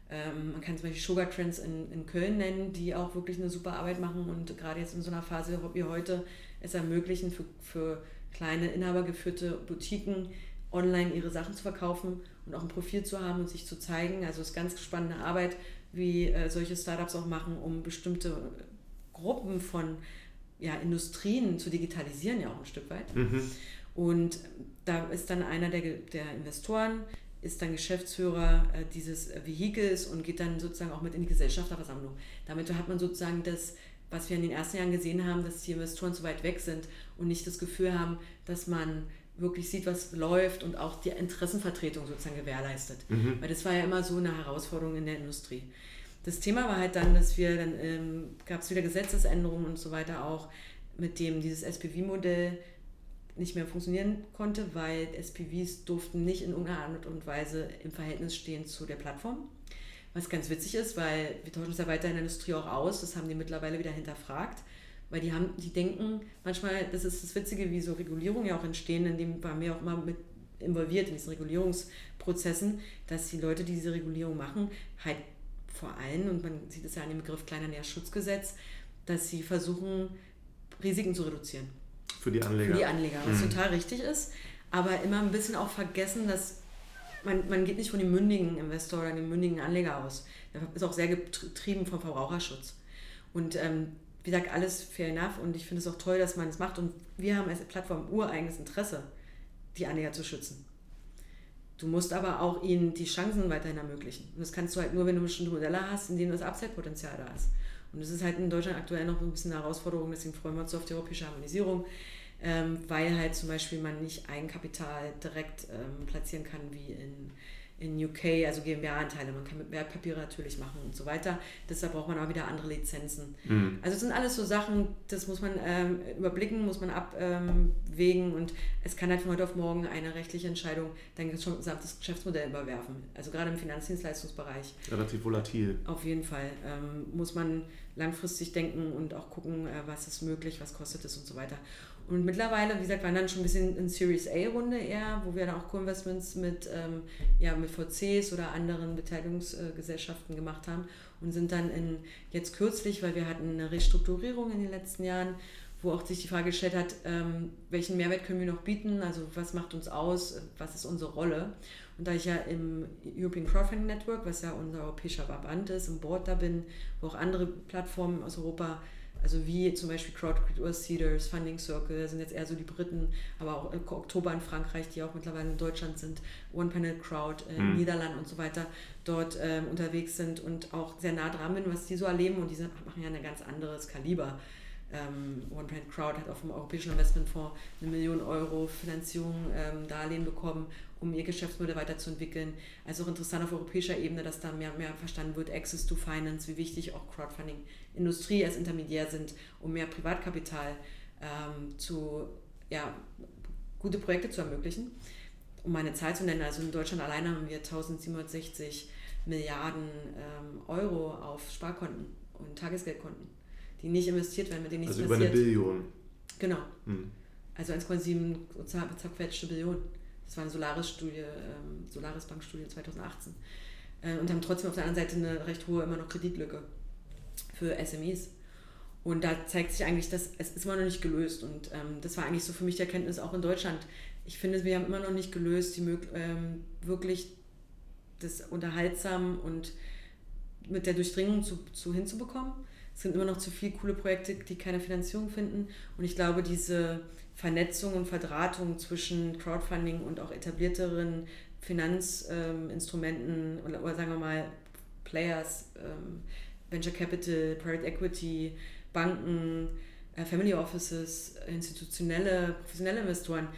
Ähm, man kann zum Beispiel Sugar Trends in, in Köln nennen, die auch wirklich eine super Arbeit machen und gerade jetzt in so einer Phase wie heute es ermöglichen, für, für kleine inhabergeführte Boutiquen online ihre Sachen zu verkaufen und auch ein Profil zu haben und sich zu zeigen. Also es ist ganz spannende Arbeit, wie äh, solche Startups auch machen, um bestimmte Gruppen von ja, Industrien zu digitalisieren, ja auch ein Stück weit. Mhm. Und da ist dann einer der, der Investoren, ist dann Geschäftsführer äh, dieses Vehikels und geht dann sozusagen auch mit in die Gesellschafterversammlung. Damit hat man sozusagen das, was wir in den ersten Jahren gesehen haben, dass die Investoren zu weit weg sind und nicht das Gefühl haben, dass man wirklich sieht, was läuft und auch die Interessenvertretung sozusagen gewährleistet. Mhm. Weil das war ja immer so eine Herausforderung in der Industrie. Das Thema war halt dann, dass wir, dann ähm, gab es wieder Gesetzesänderungen und so weiter auch, mit dem dieses SPV-Modell nicht mehr funktionieren konnte, weil SPVs durften nicht in irgendeiner Art und Weise im Verhältnis stehen zu der Plattform. Was ganz witzig ist, weil wir tauschen uns ja weiter in der Industrie auch aus, das haben die mittlerweile wieder hinterfragt, weil die haben, die denken manchmal, das ist das Witzige, wie so Regulierungen ja auch entstehen, in dem waren wir auch immer mit involviert in diesen Regulierungsprozessen, dass die Leute, die diese Regulierung machen, halt vor allem, und man sieht es ja an dem Begriff kleiner Näherschutzgesetz, dass sie versuchen, Risiken zu reduzieren. Für die Anleger. Für die Anleger, was mhm. total richtig ist. Aber immer ein bisschen auch vergessen, dass man, man geht nicht von dem mündigen Investor oder dem mündigen Anleger aus. Der ist auch sehr getrieben vom Verbraucherschutz. Und ähm, wie gesagt, alles fair enough und ich finde es auch toll, dass man es macht. Und wir haben als Plattform ureigenes Interesse, die Anleger zu schützen. Du musst aber auch ihnen die Chancen weiterhin ermöglichen. Und das kannst du halt nur, wenn du bestimmte Modelle hast, in denen das Upside-Potenzial da ist. Und das ist halt in Deutschland aktuell noch ein bisschen eine Herausforderung, deswegen freuen wir uns auf die europäische Harmonisierung, ähm, weil halt zum Beispiel man nicht Eigenkapital direkt ähm, platzieren kann wie in in UK, also GmbH-Anteile. Man kann mit Wertpapiere natürlich machen und so weiter. Deshalb braucht man auch wieder andere Lizenzen. Mhm. Also es sind alles so Sachen, das muss man ähm, überblicken, muss man abwägen ähm, und es kann halt von heute auf morgen eine rechtliche Entscheidung dann schon das Geschäftsmodell überwerfen. Also gerade im Finanzdienstleistungsbereich. Relativ volatil. Auf jeden Fall ähm, muss man langfristig denken und auch gucken, äh, was ist möglich, was kostet es und so weiter. Und mittlerweile, wie gesagt, waren dann schon ein bisschen in Series A-Runde eher, wo wir dann auch Co-Investments mit, ähm, ja, mit VCs oder anderen Beteiligungsgesellschaften gemacht haben und sind dann in, jetzt kürzlich, weil wir hatten eine Restrukturierung in den letzten Jahren, wo auch sich die Frage gestellt hat, ähm, welchen Mehrwert können wir noch bieten, also was macht uns aus, was ist unsere Rolle. Und da ich ja im European Crowdfunding Network, was ja unser europäischer Verband ist, im Board da bin, wo auch andere Plattformen aus Europa also wie zum Beispiel Crowdcreate oder Cedars, Funding Circle, sind jetzt eher so die Briten, aber auch Oktober in Frankreich, die auch mittlerweile in Deutschland sind, One Panel Crowd in mhm. Niederlanden und so weiter, dort ähm, unterwegs sind und auch sehr nah dran bin, was die so erleben und die machen ja ein ganz anderes Kaliber. Ähm, One Panel Crowd hat auch vom Europäischen Investmentfonds eine Million Euro Finanzierung, ähm, Darlehen bekommen um ihr Geschäftsmodell weiterzuentwickeln. Also auch interessant auf europäischer Ebene, dass da mehr und mehr verstanden wird, Access to Finance, wie wichtig auch Crowdfunding, Industrie als Intermediär sind, um mehr Privatkapital ähm, zu, ja, gute Projekte zu ermöglichen. Um meine Zahl zu nennen, also in Deutschland alleine haben wir 1760 Milliarden ähm, Euro auf Sparkonten und Tagesgeldkonten, die nicht investiert werden, mit denen nichts also passiert. Also über eine Billion. Genau. Hm. Also 1,7 zerquetschte Billionen. Das war eine Solaris-Studie, ähm, Solaris-Bank-Studie 2018. Äh, und haben trotzdem auf der anderen Seite eine recht hohe immer noch Kreditlücke für SMEs. Und da zeigt sich eigentlich, dass es ist immer noch nicht gelöst. Und ähm, das war eigentlich so für mich die Erkenntnis auch in Deutschland. Ich finde, wir haben immer noch nicht gelöst, die ähm, wirklich das unterhaltsam und mit der Durchdringung zu, zu hinzubekommen. Es sind immer noch zu viele coole Projekte, die keine Finanzierung finden. Und ich glaube, diese Vernetzung und Verdrahtung zwischen Crowdfunding und auch etablierteren Finanzinstrumenten oder, oder, sagen wir mal Players, ähm, Venture Capital, Private Equity, Banken, äh, Family Offices, institutionelle, professionelle Investoren,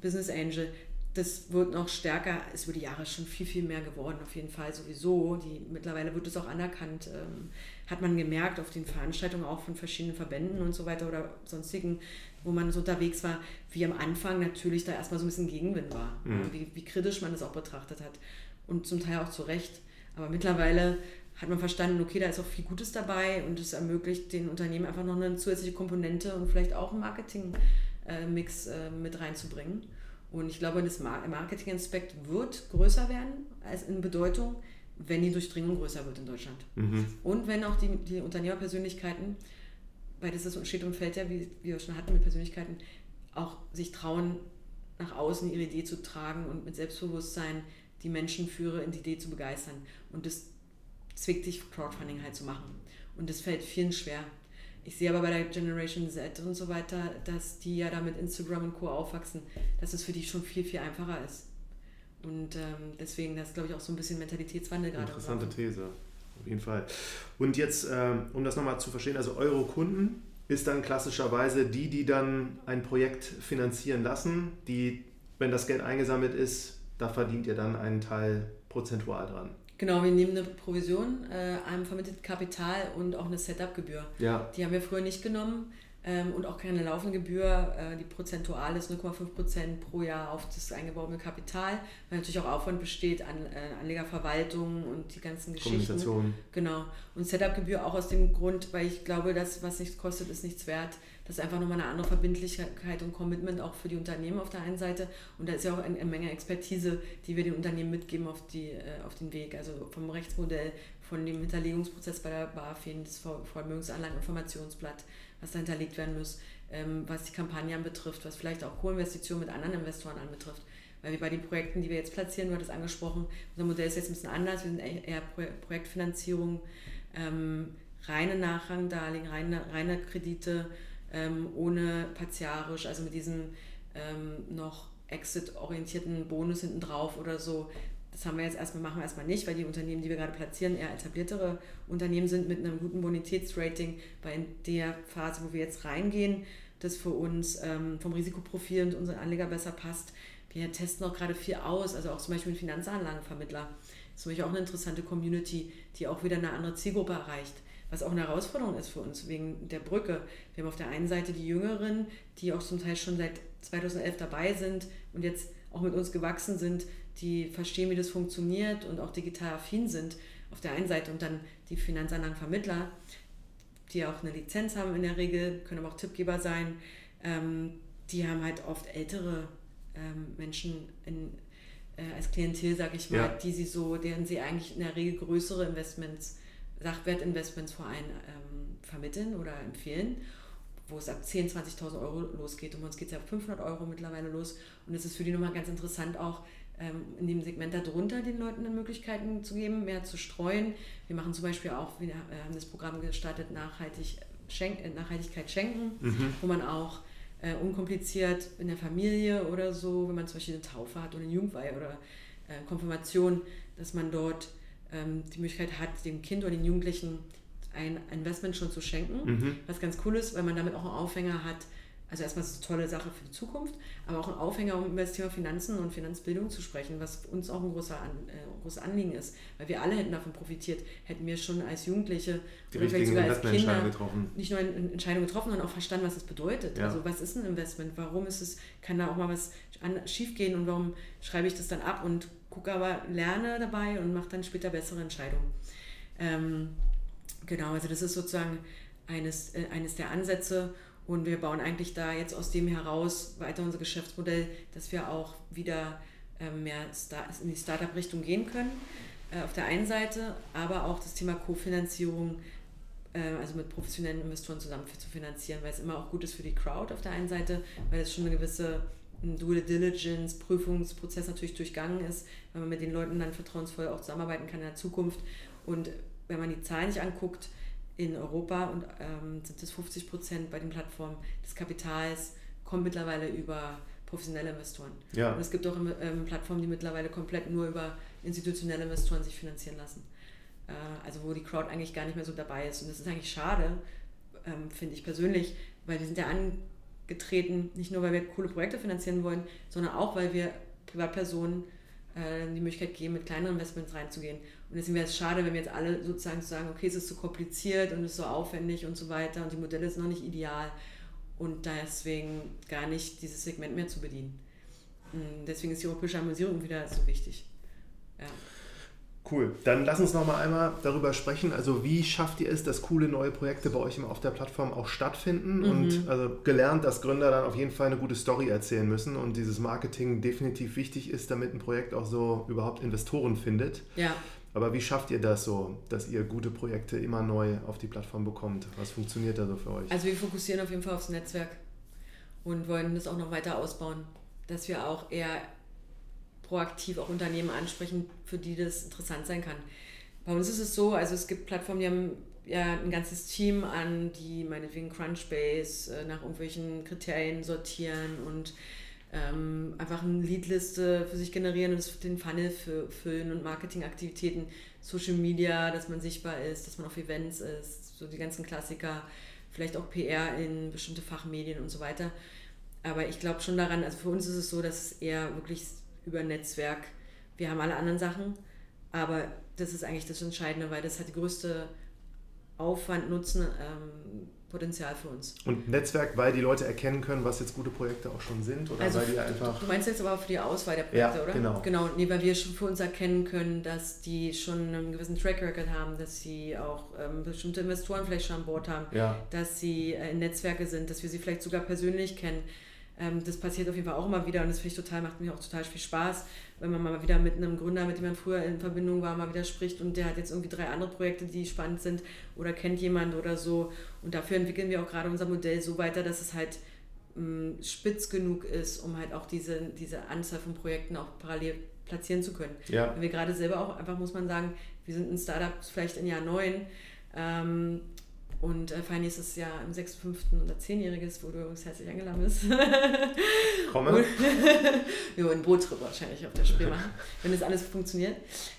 Business Angel, das wird noch stärker, ist über die Jahre schon viel, viel mehr geworden, auf jeden Fall sowieso. Die, mittlerweile wird es auch anerkannt, ähm, hat man gemerkt auf den Veranstaltungen auch von verschiedenen Verbänden und so weiter oder sonstigen wo man so unterwegs war, wie am Anfang natürlich da erstmal so ein bisschen Gegenwind war. Mhm. Wie, wie kritisch man das auch betrachtet hat. Und zum Teil auch zu Recht. Aber mittlerweile hat man verstanden, okay, da ist auch viel Gutes dabei und es ermöglicht den Unternehmen einfach noch eine zusätzliche Komponente und vielleicht auch einen Marketing-Mix äh, mit reinzubringen. Und ich glaube, das Marketing-Aspekt wird größer werden als in Bedeutung, wenn die Durchdringung größer wird in Deutschland. Mhm. Und wenn auch die, die Unternehmerpersönlichkeiten weil das ist, steht und fällt ja, wie, wie wir schon hatten mit Persönlichkeiten, auch sich trauen, nach außen ihre Idee zu tragen und mit Selbstbewusstsein die Menschen führe, in die Idee zu begeistern. Und das zwickt dich, Crowdfunding halt zu machen. Und das fällt vielen schwer. Ich sehe aber bei der Generation Z und so weiter, dass die ja da mit Instagram und Co. aufwachsen, dass es für die schon viel, viel einfacher ist. Und ähm, deswegen, das ist, glaube ich, auch so ein bisschen Mentalitätswandel gerade. Interessante These, auf jeden Fall. Und jetzt, ähm, um das nochmal zu verstehen, also eure Kunden ist dann klassischerweise die, die dann ein Projekt finanzieren lassen, die, wenn das Geld eingesammelt ist, da verdient ihr dann einen Teil prozentual dran. Genau, wir nehmen eine Provision, äh, einem vermittelt Kapital und auch eine Setup-Gebühr. Ja. Die haben wir früher nicht genommen ähm, und auch keine laufende Gebühr, äh, die prozentual ist 0,5% pro Jahr auf das eingebaute Kapital, weil natürlich auch Aufwand besteht an äh, Anlegerverwaltung und die ganzen Geschichten. Kommunikation. Genau. Und Setup-Gebühr auch aus dem Grund, weil ich glaube, das, was nichts kostet, ist nichts wert. Das ist einfach nochmal eine andere Verbindlichkeit und Commitment auch für die Unternehmen auf der einen Seite. Und da ist ja auch eine, eine Menge Expertise, die wir den Unternehmen mitgeben auf, die, äh, auf den Weg. Also vom Rechtsmodell, von dem Hinterlegungsprozess bei der BaFin, das Vermögensanlageninformationsblatt, was da hinterlegt werden muss, ähm, was die Kampagnen betrifft, was vielleicht auch Co-Investitionen mit anderen Investoren anbetrifft. Weil wir bei den Projekten, die wir jetzt platzieren, du hattest angesprochen, unser Modell ist jetzt ein bisschen anders. Wir sind eher Projektfinanzierung, ähm, reine Nachrangdarlehen, reine, reine Kredite ähm, ohne partiarisch, also mit diesem noch exit-orientierten Bonus hinten drauf oder so. Das haben wir jetzt erstmal, machen wir erstmal nicht, weil die Unternehmen, die wir gerade platzieren, eher etabliertere Unternehmen sind mit einem guten Bonitätsrating, in der Phase, wo wir jetzt reingehen, das für uns ähm, vom Risikoprofil und unseren Anleger besser passt. Wir testen auch gerade viel aus, also auch zum Beispiel einen Finanzanlagenvermittler. Das ist zum Beispiel auch eine interessante Community, die auch wieder eine andere Zielgruppe erreicht was auch eine Herausforderung ist für uns wegen der Brücke. Wir haben auf der einen Seite die Jüngeren, die auch zum Teil schon seit 2011 dabei sind und jetzt auch mit uns gewachsen sind, die verstehen, wie das funktioniert und auch digital affin sind auf der einen Seite und dann die Finanzanlagenvermittler, die auch eine Lizenz haben in der Regel, können aber auch Tippgeber sein, ähm, die haben halt oft ältere ähm, Menschen in, äh, als Klientel, sag ich mal, ja. die sie so, deren sie eigentlich in der Regel größere Investments Sachwertinvestments vor allem ähm, vermitteln oder empfehlen, wo es ab 10.000, 20.000 Euro losgeht. Und bei uns geht es ja ab 500 Euro mittlerweile los. Und es ist für die nochmal ganz interessant, auch in dem Segment darunter den Leuten Möglichkeiten zu geben, mehr zu streuen. Wir machen zum Beispiel auch, wir haben das Programm gestartet, Nachhaltig, Schenk, äh, Nachhaltigkeit schenken, mhm. wo man auch äh, unkompliziert in der Familie oder so, wenn man zum Beispiel eine Taufe hat oder eine Jugendweihe oder äh, Konfirmation, dass man dort ähm, die Möglichkeit hat, dem Kind oder den Jugendlichen ein Investment schon zu schenken, mhm. was ganz cool ist, weil man damit auch einen Aufhänger hat. Also erstmal ist es eine tolle Sache für die Zukunft, aber auch einen Aufhänger, um über das Thema Finanzen und Finanzbildung zu sprechen, was uns auch ein großer An, äh, großes Anliegen ist, weil wir alle hätten davon profitiert, hätten wir schon als Jugendliche die oder vielleicht sogar als Kinder getroffen. nicht nur eine Entscheidung getroffen, sondern auch verstanden, was das bedeutet. Ja. Also was ist ein Investment, warum ist es, kann da auch mal was schiefgehen und warum schreibe ich das dann ab und gucke aber, lerne dabei und mache dann später bessere Entscheidungen. Ähm, genau, also das ist sozusagen eines, äh, eines der Ansätze und wir bauen eigentlich da jetzt aus dem heraus weiter unser Geschäftsmodell, dass wir auch wieder äh, mehr in die Startup-Richtung gehen können. Äh, auf der einen Seite, aber auch das Thema Kofinanzierung, äh, also mit professionellen Investoren zusammen zu finanzieren, weil es immer auch gut ist für die Crowd auf der einen Seite, weil es schon eine gewisse Due Diligence, Prüfungsprozess natürlich durchgangen ist, wenn man mit den Leuten dann vertrauensvoll auch zusammenarbeiten kann in der Zukunft. Und wenn man die Zahlen sich anguckt, in Europa und, ähm, sind es 50 Prozent bei den Plattformen des Kapitals, kommt mittlerweile über professionelle Investoren. Ja. Und es gibt auch ähm, Plattformen, die mittlerweile komplett nur über institutionelle Investoren sich finanzieren lassen. Äh, also wo die Crowd eigentlich gar nicht mehr so dabei ist. Und das ist eigentlich schade, ähm, finde ich persönlich, weil wir sind ja an, getreten, nicht nur weil wir coole Projekte finanzieren wollen, sondern auch weil wir Privatpersonen äh, die Möglichkeit geben, mit kleineren Investments reinzugehen. Und deswegen wäre es schade, wenn wir jetzt alle sozusagen sagen, okay, es ist zu kompliziert und es ist so aufwendig und so weiter und die Modelle sind noch nicht ideal und deswegen gar nicht dieses Segment mehr zu bedienen. Und deswegen ist die europäische Harmonisierung wieder so wichtig. Ja. Cool. Dann lass uns noch mal einmal darüber sprechen. Also wie schafft ihr es, dass coole neue Projekte bei euch immer auf der Plattform auch stattfinden? Mhm. Und also gelernt, dass Gründer dann auf jeden Fall eine gute Story erzählen müssen und dieses Marketing definitiv wichtig ist, damit ein Projekt auch so überhaupt Investoren findet. Ja. Aber wie schafft ihr das so, dass ihr gute Projekte immer neu auf die Plattform bekommt? Was funktioniert da so für euch? Also wir fokussieren auf jeden Fall aufs Netzwerk und wollen das auch noch weiter ausbauen. dass wir auch eher proaktiv auch Unternehmen ansprechen, für die das interessant sein kann. Bei uns ist es so, also es gibt Plattformen, die haben ja ein ganzes Team an, die meinetwegen Crunchbase äh, nach irgendwelchen Kriterien sortieren und ähm, einfach eine Leadliste für sich generieren und den Funnel füllen und Marketingaktivitäten, Social Media, dass man sichtbar ist, dass man auf Events ist, so die ganzen Klassiker, vielleicht auch PR in bestimmte Fachmedien und so weiter. Aber ich glaube schon daran, also für uns ist es so, dass es eher wirklich über Netzwerk, wir haben alle anderen Sachen, aber das ist eigentlich das Entscheidende, weil das hat die größte Aufwand, Nutzen, ähm, Potenzial für uns. Und Netzwerk, weil die Leute erkennen können, was jetzt gute Projekte auch schon sind? Oder also weil die einfach du meinst jetzt aber auch für die Auswahl der Projekte, ja, oder? Genau. Genau, nee, weil wir schon für uns erkennen können, dass die schon einen gewissen Track Record haben, dass sie auch ähm, bestimmte Investoren vielleicht schon an Bord haben, ja. dass sie äh, in Netzwerke sind, dass wir sie vielleicht sogar persönlich kennen. Ähm, das passiert auf jeden Fall auch immer wieder und das finde ich total, macht mir auch total viel Spaß, wenn man mal wieder mit einem Gründer, mit dem man früher in Verbindung war, mal wieder spricht und der hat jetzt irgendwie drei andere Projekte, die spannend sind oder kennt jemand oder so. Und dafür entwickeln wir auch gerade unser Modell so weiter, dass es halt mh, spitz genug ist, um halt auch diese, diese Anzahl von Projekten auch parallel platzieren zu können. Ja. Weil wir gerade selber auch einfach, muss man sagen, wir sind ein Startup vielleicht in Jahr 9. Ähm, und äh, feiern nächstes Jahr im 6., 5. oder 10-jähriges, wo du übrigens herzlich eingeladen bist. Komme. wir wollen einen Boottrip wahrscheinlich auf der Spree machen, wenn das alles funktioniert.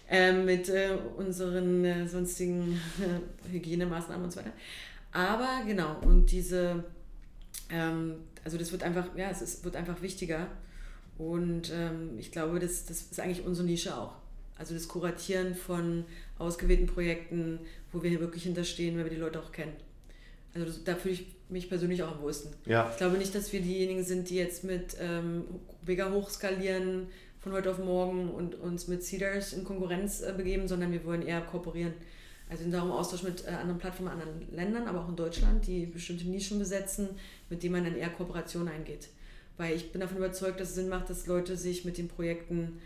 Ähm, mit äh, unseren äh, sonstigen Hygienemaßnahmen und so weiter. Aber genau, und diese, ähm, also das wird einfach, ja, es ist, wird einfach wichtiger. Und ähm, ich glaube, das, das ist eigentlich unsere Nische auch. Also das Kuratieren von ausgewählten Projekten, wo wir hier wirklich hinterstehen, weil wir die Leute auch kennen. Also da fühle ich mich persönlich auch am wohlsten. Ja. Ich glaube nicht, dass wir diejenigen sind, die jetzt mit ähm, mega hochskalieren von heute auf morgen und uns mit Cedars in Konkurrenz äh, begeben, sondern wir wollen eher kooperieren. Also in darum Austausch mit äh, anderen Plattformen, anderen Ländern, aber auch in Deutschland, die bestimmte Nischen besetzen, mit denen man dann eher Kooperation eingeht. Weil ich bin davon überzeugt, dass es Sinn macht, dass Leute sich mit den Projekten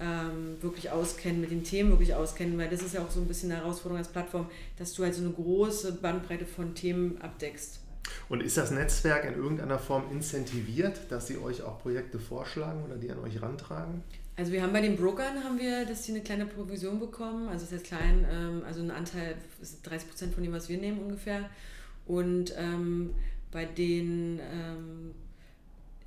ähm, wirklich auskennen, mit den Themen wirklich auskennen, weil das ist ja auch so ein bisschen eine Herausforderung als Plattform, dass du halt so eine große Bandbreite von Themen abdeckst. Und ist das Netzwerk in irgendeiner Form incentiviert, dass sie euch auch Projekte vorschlagen oder die an euch rantragen? Also wir haben bei den Brokern haben wir, dass sie eine kleine Provision bekommen, also ist jetzt klein, ähm, also ein Anteil ist 30 Prozent von dem, was wir nehmen ungefähr. Und ähm, bei den ähm,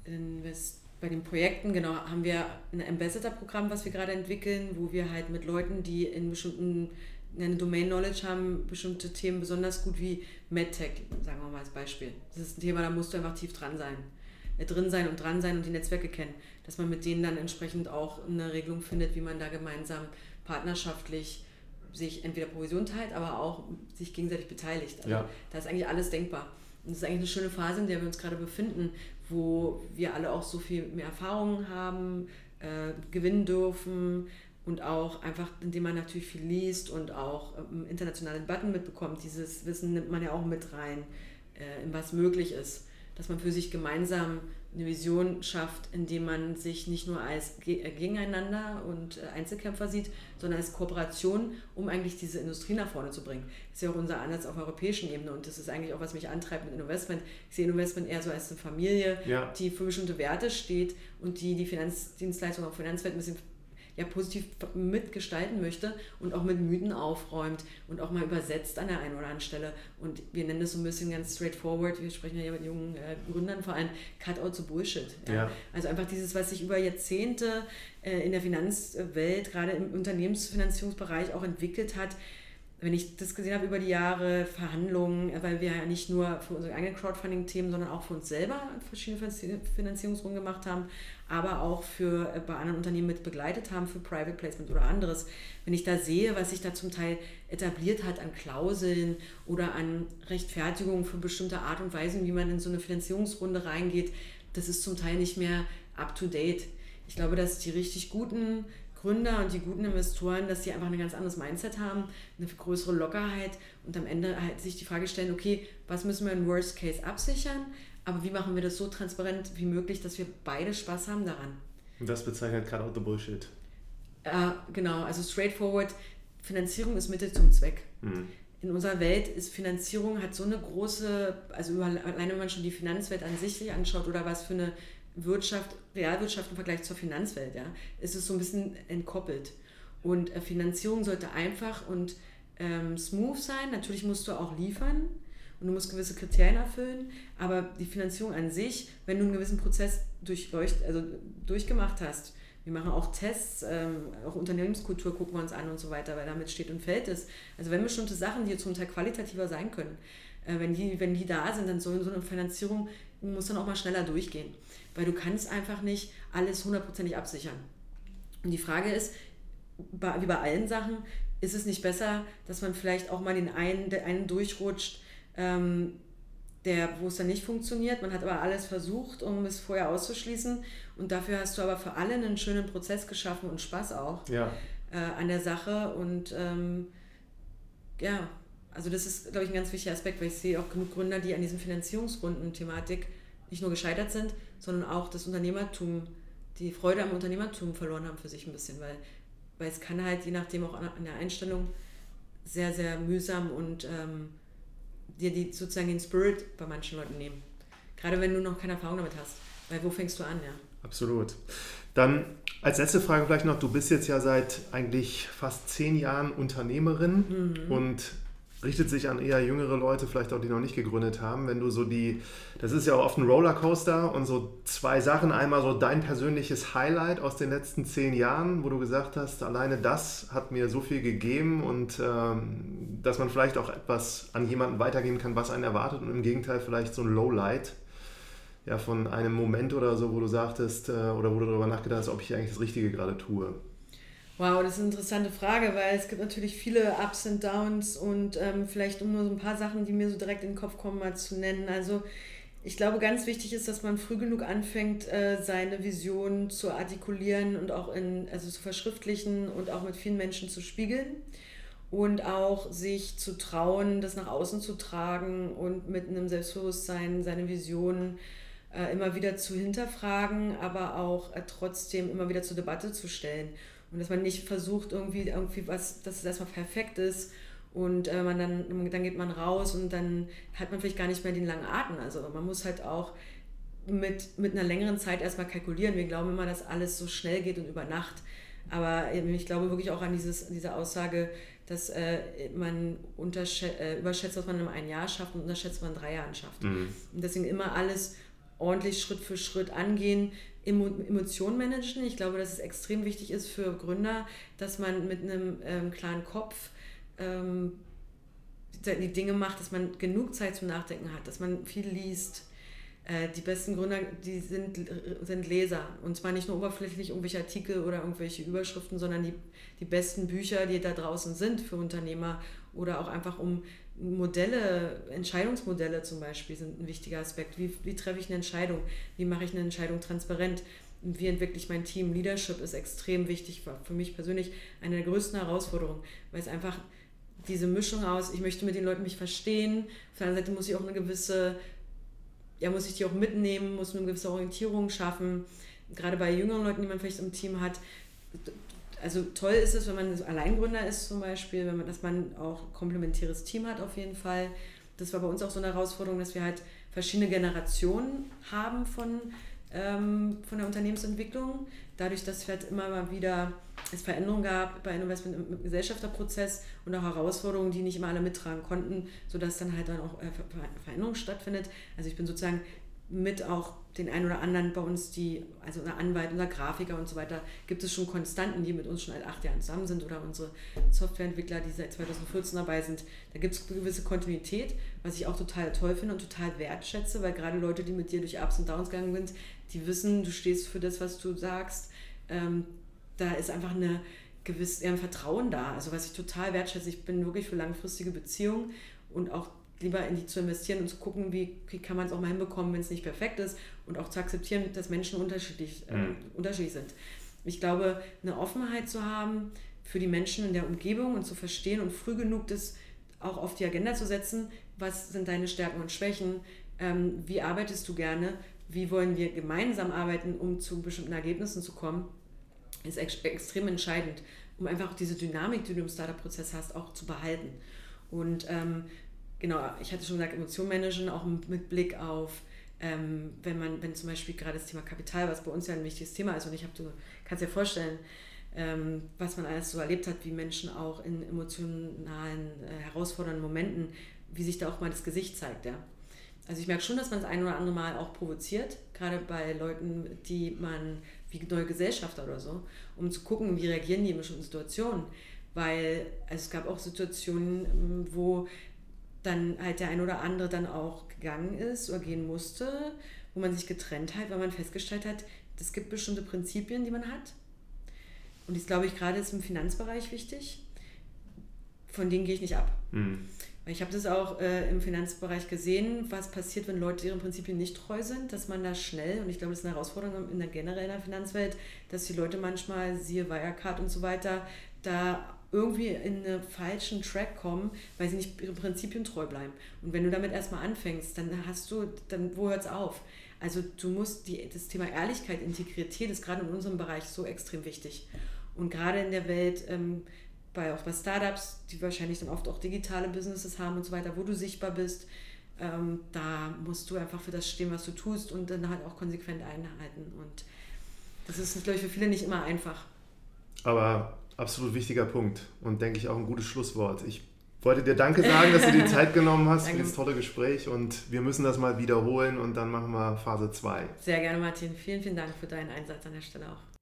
Invest bei den Projekten, genau, haben wir ein Ambassador-Programm, was wir gerade entwickeln, wo wir halt mit Leuten, die in bestimmten eine Domain-Knowledge haben, bestimmte Themen besonders gut wie MedTech, sagen wir mal als Beispiel. Das ist ein Thema, da musst du einfach tief dran sein. Äh, drin sein und dran sein und die Netzwerke kennen. Dass man mit denen dann entsprechend auch eine Regelung findet, wie man da gemeinsam partnerschaftlich sich entweder Provision teilt, aber auch sich gegenseitig beteiligt. Also ja. da ist eigentlich alles denkbar. Das ist eigentlich eine schöne Phase, in der wir uns gerade befinden, wo wir alle auch so viel mehr Erfahrungen haben, äh, gewinnen dürfen und auch einfach, indem man natürlich viel liest und auch ähm, internationale Debatten mitbekommt. Dieses Wissen nimmt man ja auch mit rein, äh, in was möglich ist. Dass man für sich gemeinsam eine Vision schafft, indem man sich nicht nur als äh, gegeneinander und äh, Einzelkämpfer sieht, sondern als Kooperation, um eigentlich diese Industrie nach vorne zu bringen. Das ist ja auch unser Ansatz auf europäischen Ebene und das ist eigentlich auch, was mich antreibt mit Investment. Ich sehe Investment eher so als eine Familie, ja. die für bestimmte Werte steht und die die Finanzdienstleistungen auf Finanzwelt ein bisschen ja positiv mitgestalten möchte und auch mit Mythen aufräumt und auch mal übersetzt an der einen oder anderen Stelle. Und wir nennen das so ein bisschen ganz straightforward, wir sprechen ja hier mit jungen äh, Gründern vor allem, cut out to bullshit. Ja? Ja. Also einfach dieses, was sich über Jahrzehnte äh, in der Finanzwelt, gerade im Unternehmensfinanzierungsbereich auch entwickelt hat, wenn ich das gesehen habe über die Jahre, Verhandlungen, weil wir ja nicht nur für unsere eigenen Crowdfunding-Themen, sondern auch für uns selber verschiedene Finanzierungsrunden gemacht haben, aber auch für äh, bei anderen Unternehmen mit begleitet haben, für Private Placement oder anderes. Wenn ich da sehe, was sich da zum Teil etabliert hat an Klauseln oder an Rechtfertigungen für bestimmte Art und Weise, wie man in so eine Finanzierungsrunde reingeht, das ist zum Teil nicht mehr up-to-date. Ich glaube, dass die richtig guten Gründer und die guten Investoren, dass sie einfach ein ganz anderes Mindset haben, eine größere Lockerheit und am Ende halt sich die Frage stellen, okay, was müssen wir im Worst Case absichern, aber wie machen wir das so transparent wie möglich, dass wir beide Spaß haben daran. Und das bezeichnet gerade out the bullshit. Äh, genau, also straightforward, Finanzierung ist Mittel zum Zweck. Mhm. In unserer Welt ist Finanzierung hat so eine große, also alleine wenn man schon die Finanzwelt an sich anschaut oder was für eine Wirtschaft, Realwirtschaft im Vergleich zur Finanzwelt, ja, ist es so ein bisschen entkoppelt. Und äh, Finanzierung sollte einfach und ähm, smooth sein. Natürlich musst du auch liefern und du musst gewisse Kriterien erfüllen, aber die Finanzierung an sich, wenn du einen gewissen Prozess also durchgemacht hast, wir machen auch Tests, ähm, auch Unternehmenskultur gucken wir uns an und so weiter, weil damit steht und fällt es. Also wenn bestimmte Sachen, die zum Teil qualitativer sein können, äh, wenn, die, wenn die da sind, dann soll so eine Finanzierung muss dann auch mal schneller durchgehen. Weil du kannst einfach nicht alles hundertprozentig absichern. Und die Frage ist, wie bei allen Sachen, ist es nicht besser, dass man vielleicht auch mal den einen, den einen durchrutscht, ähm, der, wo es dann nicht funktioniert. Man hat aber alles versucht, um es vorher auszuschließen. Und dafür hast du aber für alle einen schönen Prozess geschaffen und Spaß auch ja. äh, an der Sache. Und ähm, ja, also das ist, glaube ich, ein ganz wichtiger Aspekt, weil ich sehe auch genug Gründer, die an diesen Finanzierungsrunden-Thematik nicht nur gescheitert sind, sondern auch das Unternehmertum, die Freude am Unternehmertum verloren haben für sich ein bisschen, weil, weil es kann halt je nachdem auch an der Einstellung sehr, sehr mühsam und ähm, dir die, sozusagen den Spirit bei manchen Leuten nehmen. Gerade wenn du noch keine Erfahrung damit hast. Weil wo fängst du an, ja? Absolut. Dann als letzte Frage vielleicht noch, du bist jetzt ja seit eigentlich fast zehn Jahren Unternehmerin mhm. und richtet sich an eher jüngere Leute, vielleicht auch die noch nicht gegründet haben. Wenn du so die, das ist ja auch oft ein Rollercoaster und so zwei Sachen. Einmal so dein persönliches Highlight aus den letzten zehn Jahren, wo du gesagt hast, alleine das hat mir so viel gegeben und ähm, dass man vielleicht auch etwas an jemanden weitergeben kann, was einen erwartet und im Gegenteil vielleicht so ein Lowlight. Ja, von einem Moment oder so, wo du sagtest äh, oder wo du darüber nachgedacht hast, ob ich eigentlich das Richtige gerade tue. Wow, das ist eine interessante Frage, weil es gibt natürlich viele Ups und Downs und ähm, vielleicht um nur so ein paar Sachen, die mir so direkt in den Kopf kommen, mal zu nennen. Also ich glaube, ganz wichtig ist, dass man früh genug anfängt, äh, seine Vision zu artikulieren und auch in, also zu verschriftlichen und auch mit vielen Menschen zu spiegeln und auch sich zu trauen, das nach außen zu tragen und mit einem Selbstbewusstsein seine Vision äh, immer wieder zu hinterfragen, aber auch äh, trotzdem immer wieder zur Debatte zu stellen. Und dass man nicht versucht, irgendwie, irgendwie was, dass es erstmal perfekt ist und äh, man dann, dann geht man raus und dann hat man vielleicht gar nicht mehr den langen Atem. Also man muss halt auch mit, mit einer längeren Zeit erstmal kalkulieren. Wir glauben immer, dass alles so schnell geht und über Nacht. Aber ich glaube wirklich auch an dieses, diese Aussage, dass äh, man äh, überschätzt, was man in einem Jahr schafft und unterschätzt, was man in drei Jahren schafft. Mhm. Und deswegen immer alles ordentlich Schritt für Schritt angehen, Emotionen managen. Ich glaube, dass es extrem wichtig ist für Gründer, dass man mit einem ähm, klaren Kopf ähm, die Dinge macht, dass man genug Zeit zum Nachdenken hat, dass man viel liest. Äh, die besten Gründer, die sind, sind Leser. Und zwar nicht nur oberflächlich irgendwelche Artikel oder irgendwelche Überschriften, sondern die, die besten Bücher, die da draußen sind für Unternehmer oder auch einfach um Modelle, Entscheidungsmodelle zum Beispiel sind ein wichtiger Aspekt. Wie, wie treffe ich eine Entscheidung? Wie mache ich eine Entscheidung transparent? Wie entwickle ich mein Team? Leadership ist extrem wichtig, für mich persönlich eine der größten Herausforderungen, weil es einfach diese Mischung aus, ich möchte mit den Leuten mich verstehen, auf der anderen Seite muss ich auch eine gewisse, ja, muss ich die auch mitnehmen, muss eine gewisse Orientierung schaffen. Gerade bei jüngeren Leuten, die man vielleicht im Team hat, also toll ist es, wenn man Alleingründer ist zum Beispiel, wenn man, dass man auch ein komplementäres Team hat auf jeden Fall. Das war bei uns auch so eine Herausforderung, dass wir halt verschiedene Generationen haben von, ähm, von der Unternehmensentwicklung. Dadurch, dass es halt immer mal wieder es Veränderungen gab bei Investment im Gesellschafterprozess und auch Herausforderungen, die nicht immer alle mittragen konnten, sodass dann halt dann auch äh, Veränderung stattfindet. Also ich bin sozusagen mit auch den einen oder anderen bei uns, die, also unser Anwalt, unser Grafiker und so weiter, gibt es schon Konstanten, die mit uns schon seit acht Jahren zusammen sind oder unsere Softwareentwickler, die seit 2014 dabei sind. Da gibt es eine gewisse Kontinuität, was ich auch total toll finde und total wertschätze, weil gerade Leute, die mit dir durch Ups und Downs gegangen sind, die wissen, du stehst für das, was du sagst. Ähm, da ist einfach eine gewisse, ein Vertrauen da. Also was ich total wertschätze, ich bin wirklich für langfristige Beziehungen und auch lieber in die zu investieren und zu gucken, wie, wie kann man es auch mal hinbekommen, wenn es nicht perfekt ist und auch zu akzeptieren, dass Menschen unterschiedlich, äh, mhm. unterschiedlich sind. Ich glaube, eine Offenheit zu haben für die Menschen in der Umgebung und zu verstehen und früh genug das auch auf die Agenda zu setzen, was sind deine Stärken und Schwächen, ähm, wie arbeitest du gerne, wie wollen wir gemeinsam arbeiten, um zu bestimmten Ergebnissen zu kommen, ist ex extrem entscheidend, um einfach diese Dynamik, die du im Startup-Prozess hast, auch zu behalten. Und ähm, genau, ich hatte schon gesagt, Emotionen managen, auch mit Blick auf ähm, wenn man, wenn zum Beispiel gerade das Thema Kapital, was bei uns ja ein wichtiges Thema ist, und ich habe, du kannst dir vorstellen, ähm, was man alles so erlebt hat, wie Menschen auch in emotionalen, äh, herausfordernden Momenten, wie sich da auch mal das Gesicht zeigt, ja. Also ich merke schon, dass man das ein oder andere Mal auch provoziert, gerade bei Leuten, die man, wie neue Gesellschafter oder so, um zu gucken, wie reagieren die in bestimmten Situationen. Weil also es gab auch Situationen, wo dann halt der ein oder andere dann auch gegangen ist oder gehen musste, wo man sich getrennt hat, weil man festgestellt hat, es gibt bestimmte Prinzipien, die man hat. Und das glaube ich gerade ist im Finanzbereich wichtig. Von denen gehe ich nicht ab. Mhm. Ich habe das auch äh, im Finanzbereich gesehen, was passiert, wenn Leute ihren Prinzipien nicht treu sind, dass man da schnell, und ich glaube, das ist eine Herausforderung in der generellen Finanzwelt, dass die Leute manchmal, siehe Wirecard und so weiter, da irgendwie in einen falschen Track kommen, weil sie nicht ihren Prinzipien treu bleiben. Und wenn du damit erstmal anfängst, dann hast du, dann wo hört es auf? Also du musst die, das Thema Ehrlichkeit, Integrität ist gerade in unserem Bereich so extrem wichtig. Und gerade in der Welt, ähm, bei, auch bei Startups, die wahrscheinlich dann oft auch digitale Businesses haben und so weiter, wo du sichtbar bist, ähm, da musst du einfach für das stehen, was du tust und dann halt auch konsequent einhalten. Und das ist, glaube ich, für viele nicht immer einfach. Aber absolut wichtiger Punkt und denke ich auch ein gutes Schlusswort. Ich wollte dir Danke sagen, dass du die Zeit genommen hast für das tolle Gespräch und wir müssen das mal wiederholen und dann machen wir Phase 2. Sehr gerne, Martin. Vielen, vielen Dank für deinen Einsatz an der Stelle auch.